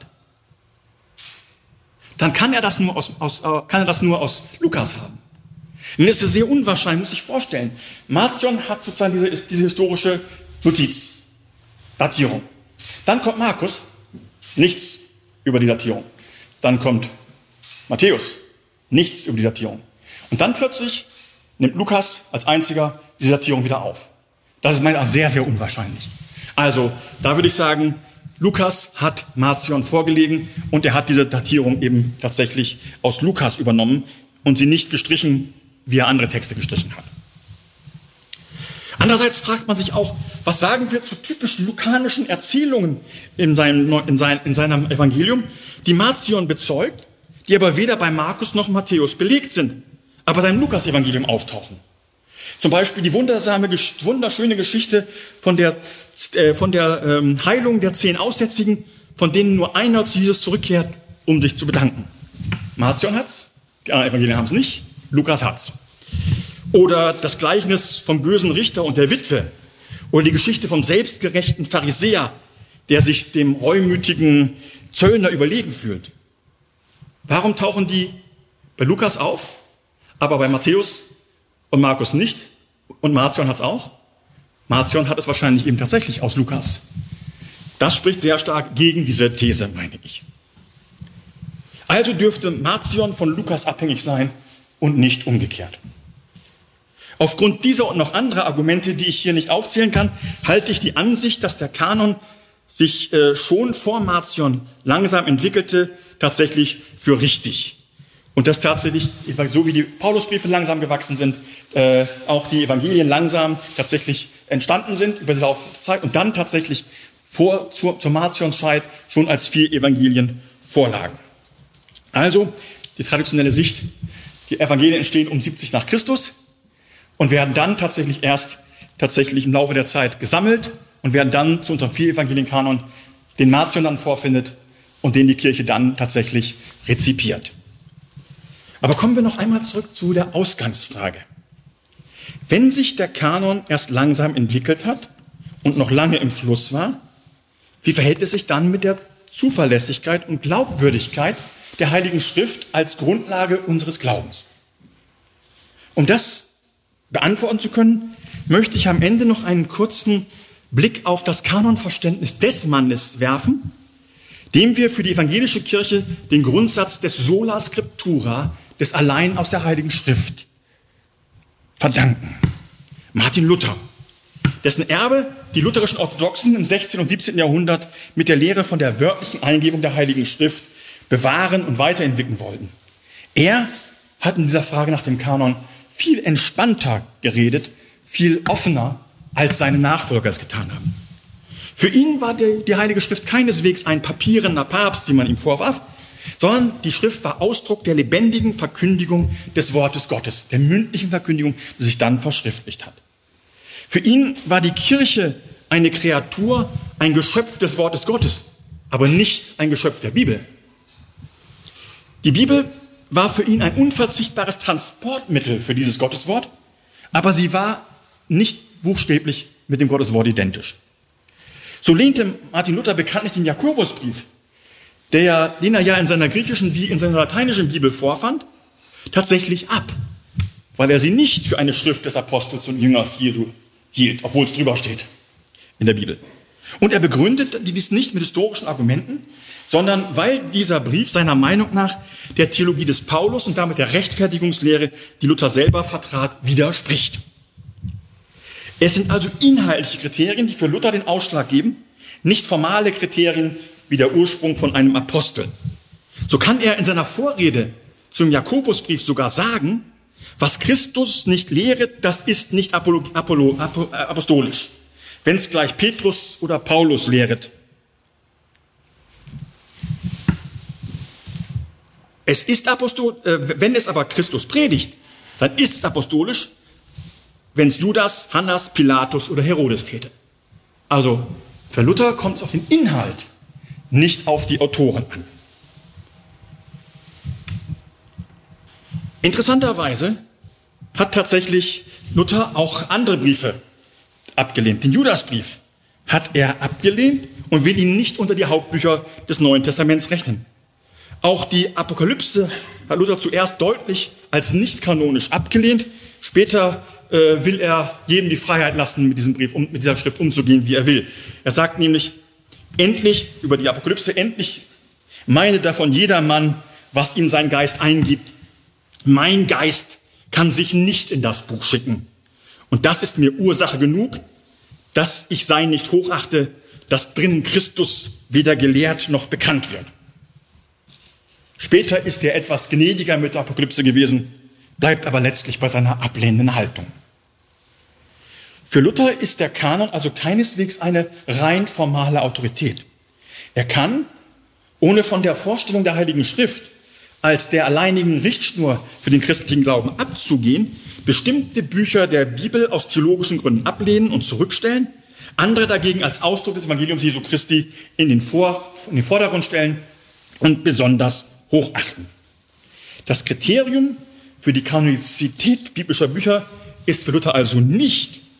dann kann er das nur aus, aus, äh, kann er das nur aus Lukas haben. Und das ist sehr unwahrscheinlich, muss ich vorstellen. Marcion hat sozusagen diese, diese historische Notiz, Datierung. Dann kommt Markus, nichts über die Datierung. Dann kommt Matthäus, nichts über die Datierung. Und dann plötzlich nimmt Lukas als einziger diese Datierung wieder auf. Das ist meiner sehr, sehr unwahrscheinlich. Also, da würde ich sagen, Lukas hat Marcion vorgelegen und er hat diese Datierung eben tatsächlich aus Lukas übernommen und sie nicht gestrichen, wie er andere Texte gestrichen hat. Andererseits fragt man sich auch, was sagen wir zu typischen lukanischen Erzählungen in seinem, in, sein, in seinem Evangelium, die Marcion bezeugt, die aber weder bei Markus noch Matthäus belegt sind, aber beim Lukas-Evangelium auftauchen. Zum Beispiel die wundersame, wunderschöne Geschichte von der, äh, von der ähm, Heilung der zehn Aussätzigen, von denen nur einer zu Jesus zurückkehrt, um sich zu bedanken. Marcion hat's, die anderen Evangelien haben es nicht, Lukas hat's. Oder das Gleichnis vom bösen Richter und der Witwe. Oder die Geschichte vom selbstgerechten Pharisäer, der sich dem reumütigen Zöllner überlegen fühlt. Warum tauchen die bei Lukas auf, aber bei Matthäus und Markus nicht? Und Marcion hat es auch. Marcion hat es wahrscheinlich eben tatsächlich aus Lukas. Das spricht sehr stark gegen diese These, meine ich. Also dürfte Marcion von Lukas abhängig sein und nicht umgekehrt. Aufgrund dieser und noch anderer Argumente, die ich hier nicht aufzählen kann, halte ich die Ansicht, dass der Kanon sich äh, schon vor Marcion langsam entwickelte, tatsächlich für richtig. Und dass tatsächlich, so wie die Paulusbriefe langsam gewachsen sind, äh, auch die Evangelien langsam tatsächlich entstanden sind über die Laufe der Zeit und dann tatsächlich vor, zur, zur Martionszeit schon als vier Evangelien vorlagen. Also die traditionelle Sicht, die Evangelien entstehen um 70 nach Christus und werden dann tatsächlich erst tatsächlich im Laufe der Zeit gesammelt und werden dann zu unserem vier Evangelienkanon, den Marcion dann vorfindet und den die Kirche dann tatsächlich rezipiert. Aber kommen wir noch einmal zurück zu der Ausgangsfrage. Wenn sich der Kanon erst langsam entwickelt hat und noch lange im Fluss war, wie verhält es sich dann mit der Zuverlässigkeit und Glaubwürdigkeit der Heiligen Schrift als Grundlage unseres Glaubens? Um das beantworten zu können, möchte ich am Ende noch einen kurzen Blick auf das Kanonverständnis des Mannes werfen, dem wir für die evangelische Kirche den Grundsatz des Sola Scriptura, des Allein aus der Heiligen Schrift, verdanken. Martin Luther, dessen Erbe die lutherischen Orthodoxen im 16. und 17. Jahrhundert mit der Lehre von der wörtlichen Eingebung der Heiligen Schrift bewahren und weiterentwickeln wollten. Er hat in dieser Frage nach dem Kanon viel entspannter geredet, viel offener, als seine Nachfolger es getan haben. Für ihn war die, die Heilige Schrift keineswegs ein papierener Papst, wie man ihm vorwarf, sondern die Schrift war Ausdruck der lebendigen Verkündigung des Wortes Gottes, der mündlichen Verkündigung, die sich dann verschriftlicht hat. Für ihn war die Kirche eine Kreatur, ein Geschöpf des Wortes Gottes, aber nicht ein Geschöpf der Bibel. Die Bibel war für ihn ein unverzichtbares Transportmittel für dieses Gotteswort, aber sie war nicht buchstäblich mit dem Gotteswort identisch. So lehnte Martin Luther bekanntlich den Jakobusbrief, der, den er ja in seiner griechischen wie in seiner lateinischen Bibel vorfand, tatsächlich ab, weil er sie nicht für eine Schrift des Apostels und Jüngers Jesu hielt, obwohl es drüber steht in der Bibel. Und er begründet dies nicht mit historischen Argumenten, sondern weil dieser Brief seiner Meinung nach der Theologie des Paulus und damit der Rechtfertigungslehre, die Luther selber vertrat, widerspricht. Es sind also inhaltliche Kriterien, die für Luther den Ausschlag geben, nicht formale Kriterien wie der Ursprung von einem Apostel. So kann er in seiner Vorrede zum Jakobusbrief sogar sagen, was Christus nicht lehret, das ist nicht Apollo, Apollo, äh, apostolisch, wenn es gleich Petrus oder Paulus lehret. Es ist apostol, äh, wenn es aber Christus predigt, dann ist es apostolisch, wenn es Judas, Hannas, Pilatus oder Herodes täte. Also für Luther kommt es auf den Inhalt, nicht auf die Autoren an. Interessanterweise hat tatsächlich Luther auch andere Briefe abgelehnt. Den Judasbrief hat er abgelehnt und will ihn nicht unter die Hauptbücher des Neuen Testaments rechnen. Auch die Apokalypse hat Luther zuerst deutlich als nicht kanonisch abgelehnt. Später äh, will er jedem die Freiheit lassen, mit diesem Brief, um, mit dieser Schrift umzugehen, wie er will. Er sagt nämlich, endlich, über die Apokalypse, endlich meine davon jedermann, was ihm sein Geist eingibt. Mein Geist kann sich nicht in das Buch schicken. Und das ist mir Ursache genug, dass ich sein nicht hochachte, dass drinnen Christus weder gelehrt noch bekannt wird. Später ist er etwas gnädiger mit der Apokalypse gewesen, bleibt aber letztlich bei seiner ablehnenden Haltung. Für Luther ist der Kanon also keineswegs eine rein formale Autorität. Er kann, ohne von der Vorstellung der Heiligen Schrift als der alleinigen Richtschnur für den christlichen Glauben abzugehen, bestimmte Bücher der Bibel aus theologischen Gründen ablehnen und zurückstellen, andere dagegen als Ausdruck des Evangeliums Jesu Christi in den, Vor in den Vordergrund stellen und besonders hochachten. Das Kriterium für die Kanonizität biblischer Bücher ist für Luther also nicht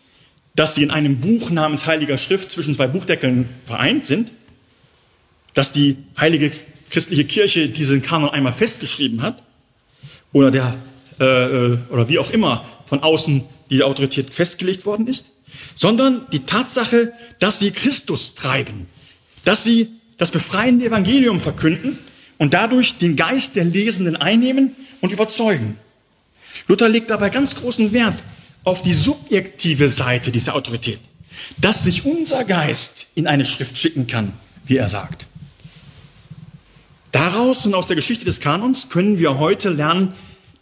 dass sie in einem Buch namens Heiliger Schrift zwischen zwei Buchdeckeln vereint sind, dass die heilige christliche Kirche diesen Kanon einmal festgeschrieben hat oder der äh, äh, oder wie auch immer von außen diese Autorität festgelegt worden ist, sondern die Tatsache, dass sie Christus treiben, dass sie das befreiende Evangelium verkünden und dadurch den Geist der Lesenden einnehmen und überzeugen. Luther legt dabei ganz großen Wert auf die subjektive Seite dieser Autorität, dass sich unser Geist in eine Schrift schicken kann, wie er sagt. Daraus und aus der Geschichte des Kanons können wir heute lernen,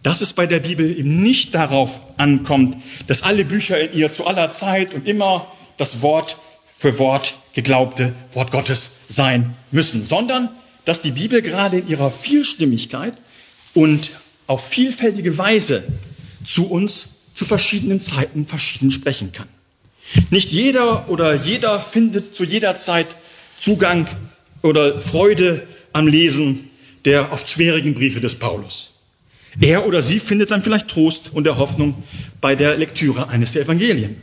dass es bei der Bibel eben nicht darauf ankommt, dass alle Bücher in ihr zu aller Zeit und immer das Wort für Wort geglaubte Wort Gottes sein müssen, sondern dass die Bibel gerade in ihrer Vielstimmigkeit und auf vielfältige Weise zu uns zu verschiedenen Zeiten verschieden sprechen kann. Nicht jeder oder jeder findet zu jeder Zeit Zugang oder Freude am Lesen der oft schwierigen Briefe des Paulus. Er oder sie findet dann vielleicht Trost und der Hoffnung bei der Lektüre eines der Evangelien.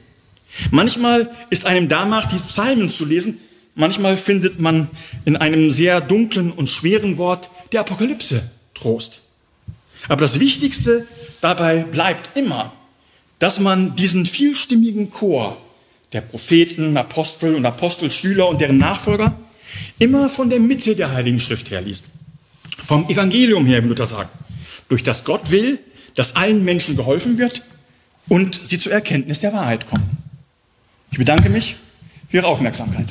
Manchmal ist einem danach, die Psalmen zu lesen, manchmal findet man in einem sehr dunklen und schweren Wort der Apokalypse Trost. Aber das Wichtigste dabei bleibt immer, dass man diesen vielstimmigen Chor der Propheten, Apostel und Apostelschüler und deren Nachfolger immer von der Mitte der Heiligen Schrift her liest. Vom Evangelium her, wie Luther sagt durch das Gott will, dass allen Menschen geholfen wird und sie zur Erkenntnis der Wahrheit kommen. Ich bedanke mich für Ihre Aufmerksamkeit.